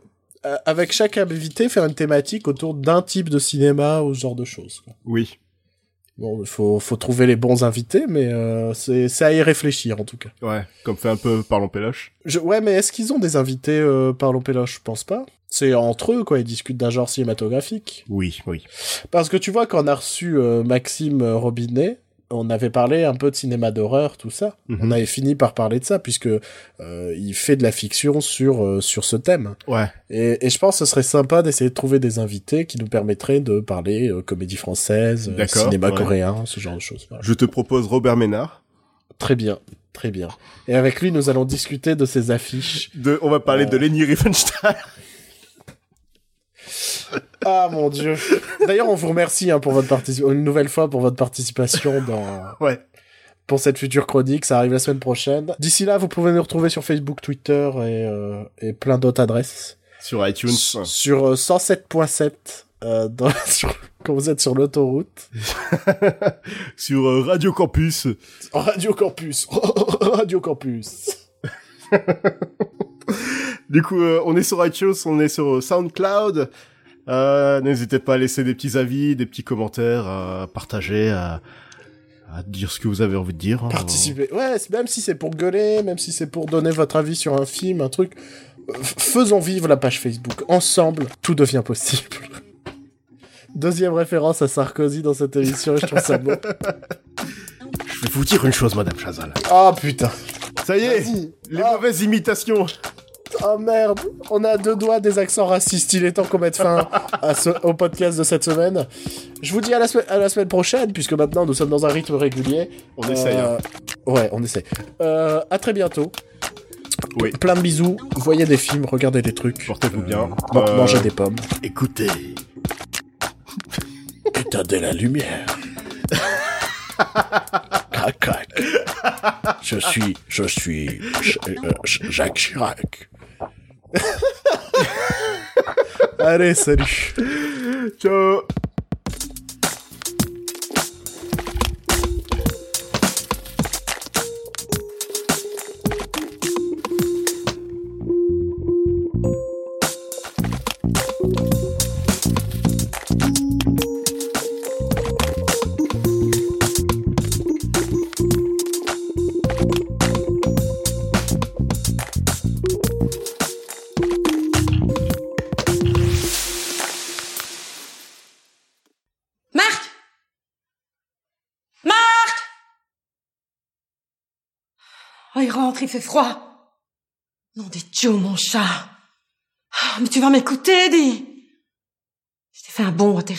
euh, avec chaque invité faire une thématique autour d'un type de cinéma ou ce genre de choses. quoi. Oui. Bon, il faut, faut trouver les bons invités, mais euh, c'est à y réfléchir en tout cas. Ouais. Comme fait un peu Parlons Péloche. Je, ouais, mais est-ce qu'ils ont des invités euh, par Péloche? Je pense pas. C'est entre eux, quoi. Ils discutent d'un genre cinématographique. Oui, oui. Parce que tu vois, quand on a reçu euh, Maxime Robinet, on avait parlé un peu de cinéma d'horreur, tout ça. Mhm. On avait fini par parler de ça, puisque euh, il fait de la fiction sur, euh, sur ce thème. Ouais. Et, et je pense que ce serait sympa d'essayer de trouver des invités qui nous permettraient de parler euh, comédie française, euh, cinéma ouais. coréen, ce genre de choses. Voilà. Je te propose Robert Ménard. Très bien, très bien. Et avec lui, nous allons discuter de ses affiches. De, on va parler Euh. de Leni Riefenstahl. Ah mon dieu. D'ailleurs, on vous remercie hein, pour votre participation, une nouvelle fois pour votre participation dans Ouais. pour cette future chronique. Ça arrive la semaine prochaine. D'ici là, vous pouvez nous retrouver sur Facebook, Twitter et, euh, et plein d'autres adresses. Sur iTunes. S- Sur euh, 107.7 euh, dans- sur- quand vous êtes sur l'autoroute. Sur euh, Radio Campus. Radio Campus. Radio Campus. Du coup, euh, on est sur iTunes, on est sur SoundCloud. Euh, N'hésitez pas à laisser des petits avis, des petits commentaires, à partager, à, à dire ce que vous avez envie de dire. hein. Participer. Ouais, même si c'est pour gueuler, même si c'est pour donner votre avis sur un film, un truc. euh, Faisons vivre la page Facebook. Ensemble, tout devient possible. Deuxième référence à Sarkozy dans cette émission, je trouve ça beau. Je vais vous dire une chose, Madame Chazal. Oh putain. Ça y est, les mauvaises imitations. Oh merde, on a deux doigts des accents racistes. Il est temps qu'on mette fin à ce- au podcast de cette semaine. Je vous dis à la, semaine- à la semaine prochaine, puisque maintenant nous sommes dans un rythme régulier. On essaye, hein. Ouais, on essaye. Euh, à très bientôt. Oui. Plein de bisous. Voyez des films, regardez des trucs. Portez-vous bien. Man- Euh, Mangez des pommes. Écoutez. Putain de la lumière. crac, crac. Je suis, je suis euh, Jacques Chirac. A res, riš. Čau. Oh, il rentre, il fait froid. Nom des Dieu, mon chat. Ah, mais tu vas m'écouter, dis. Je t'ai fait un bon tes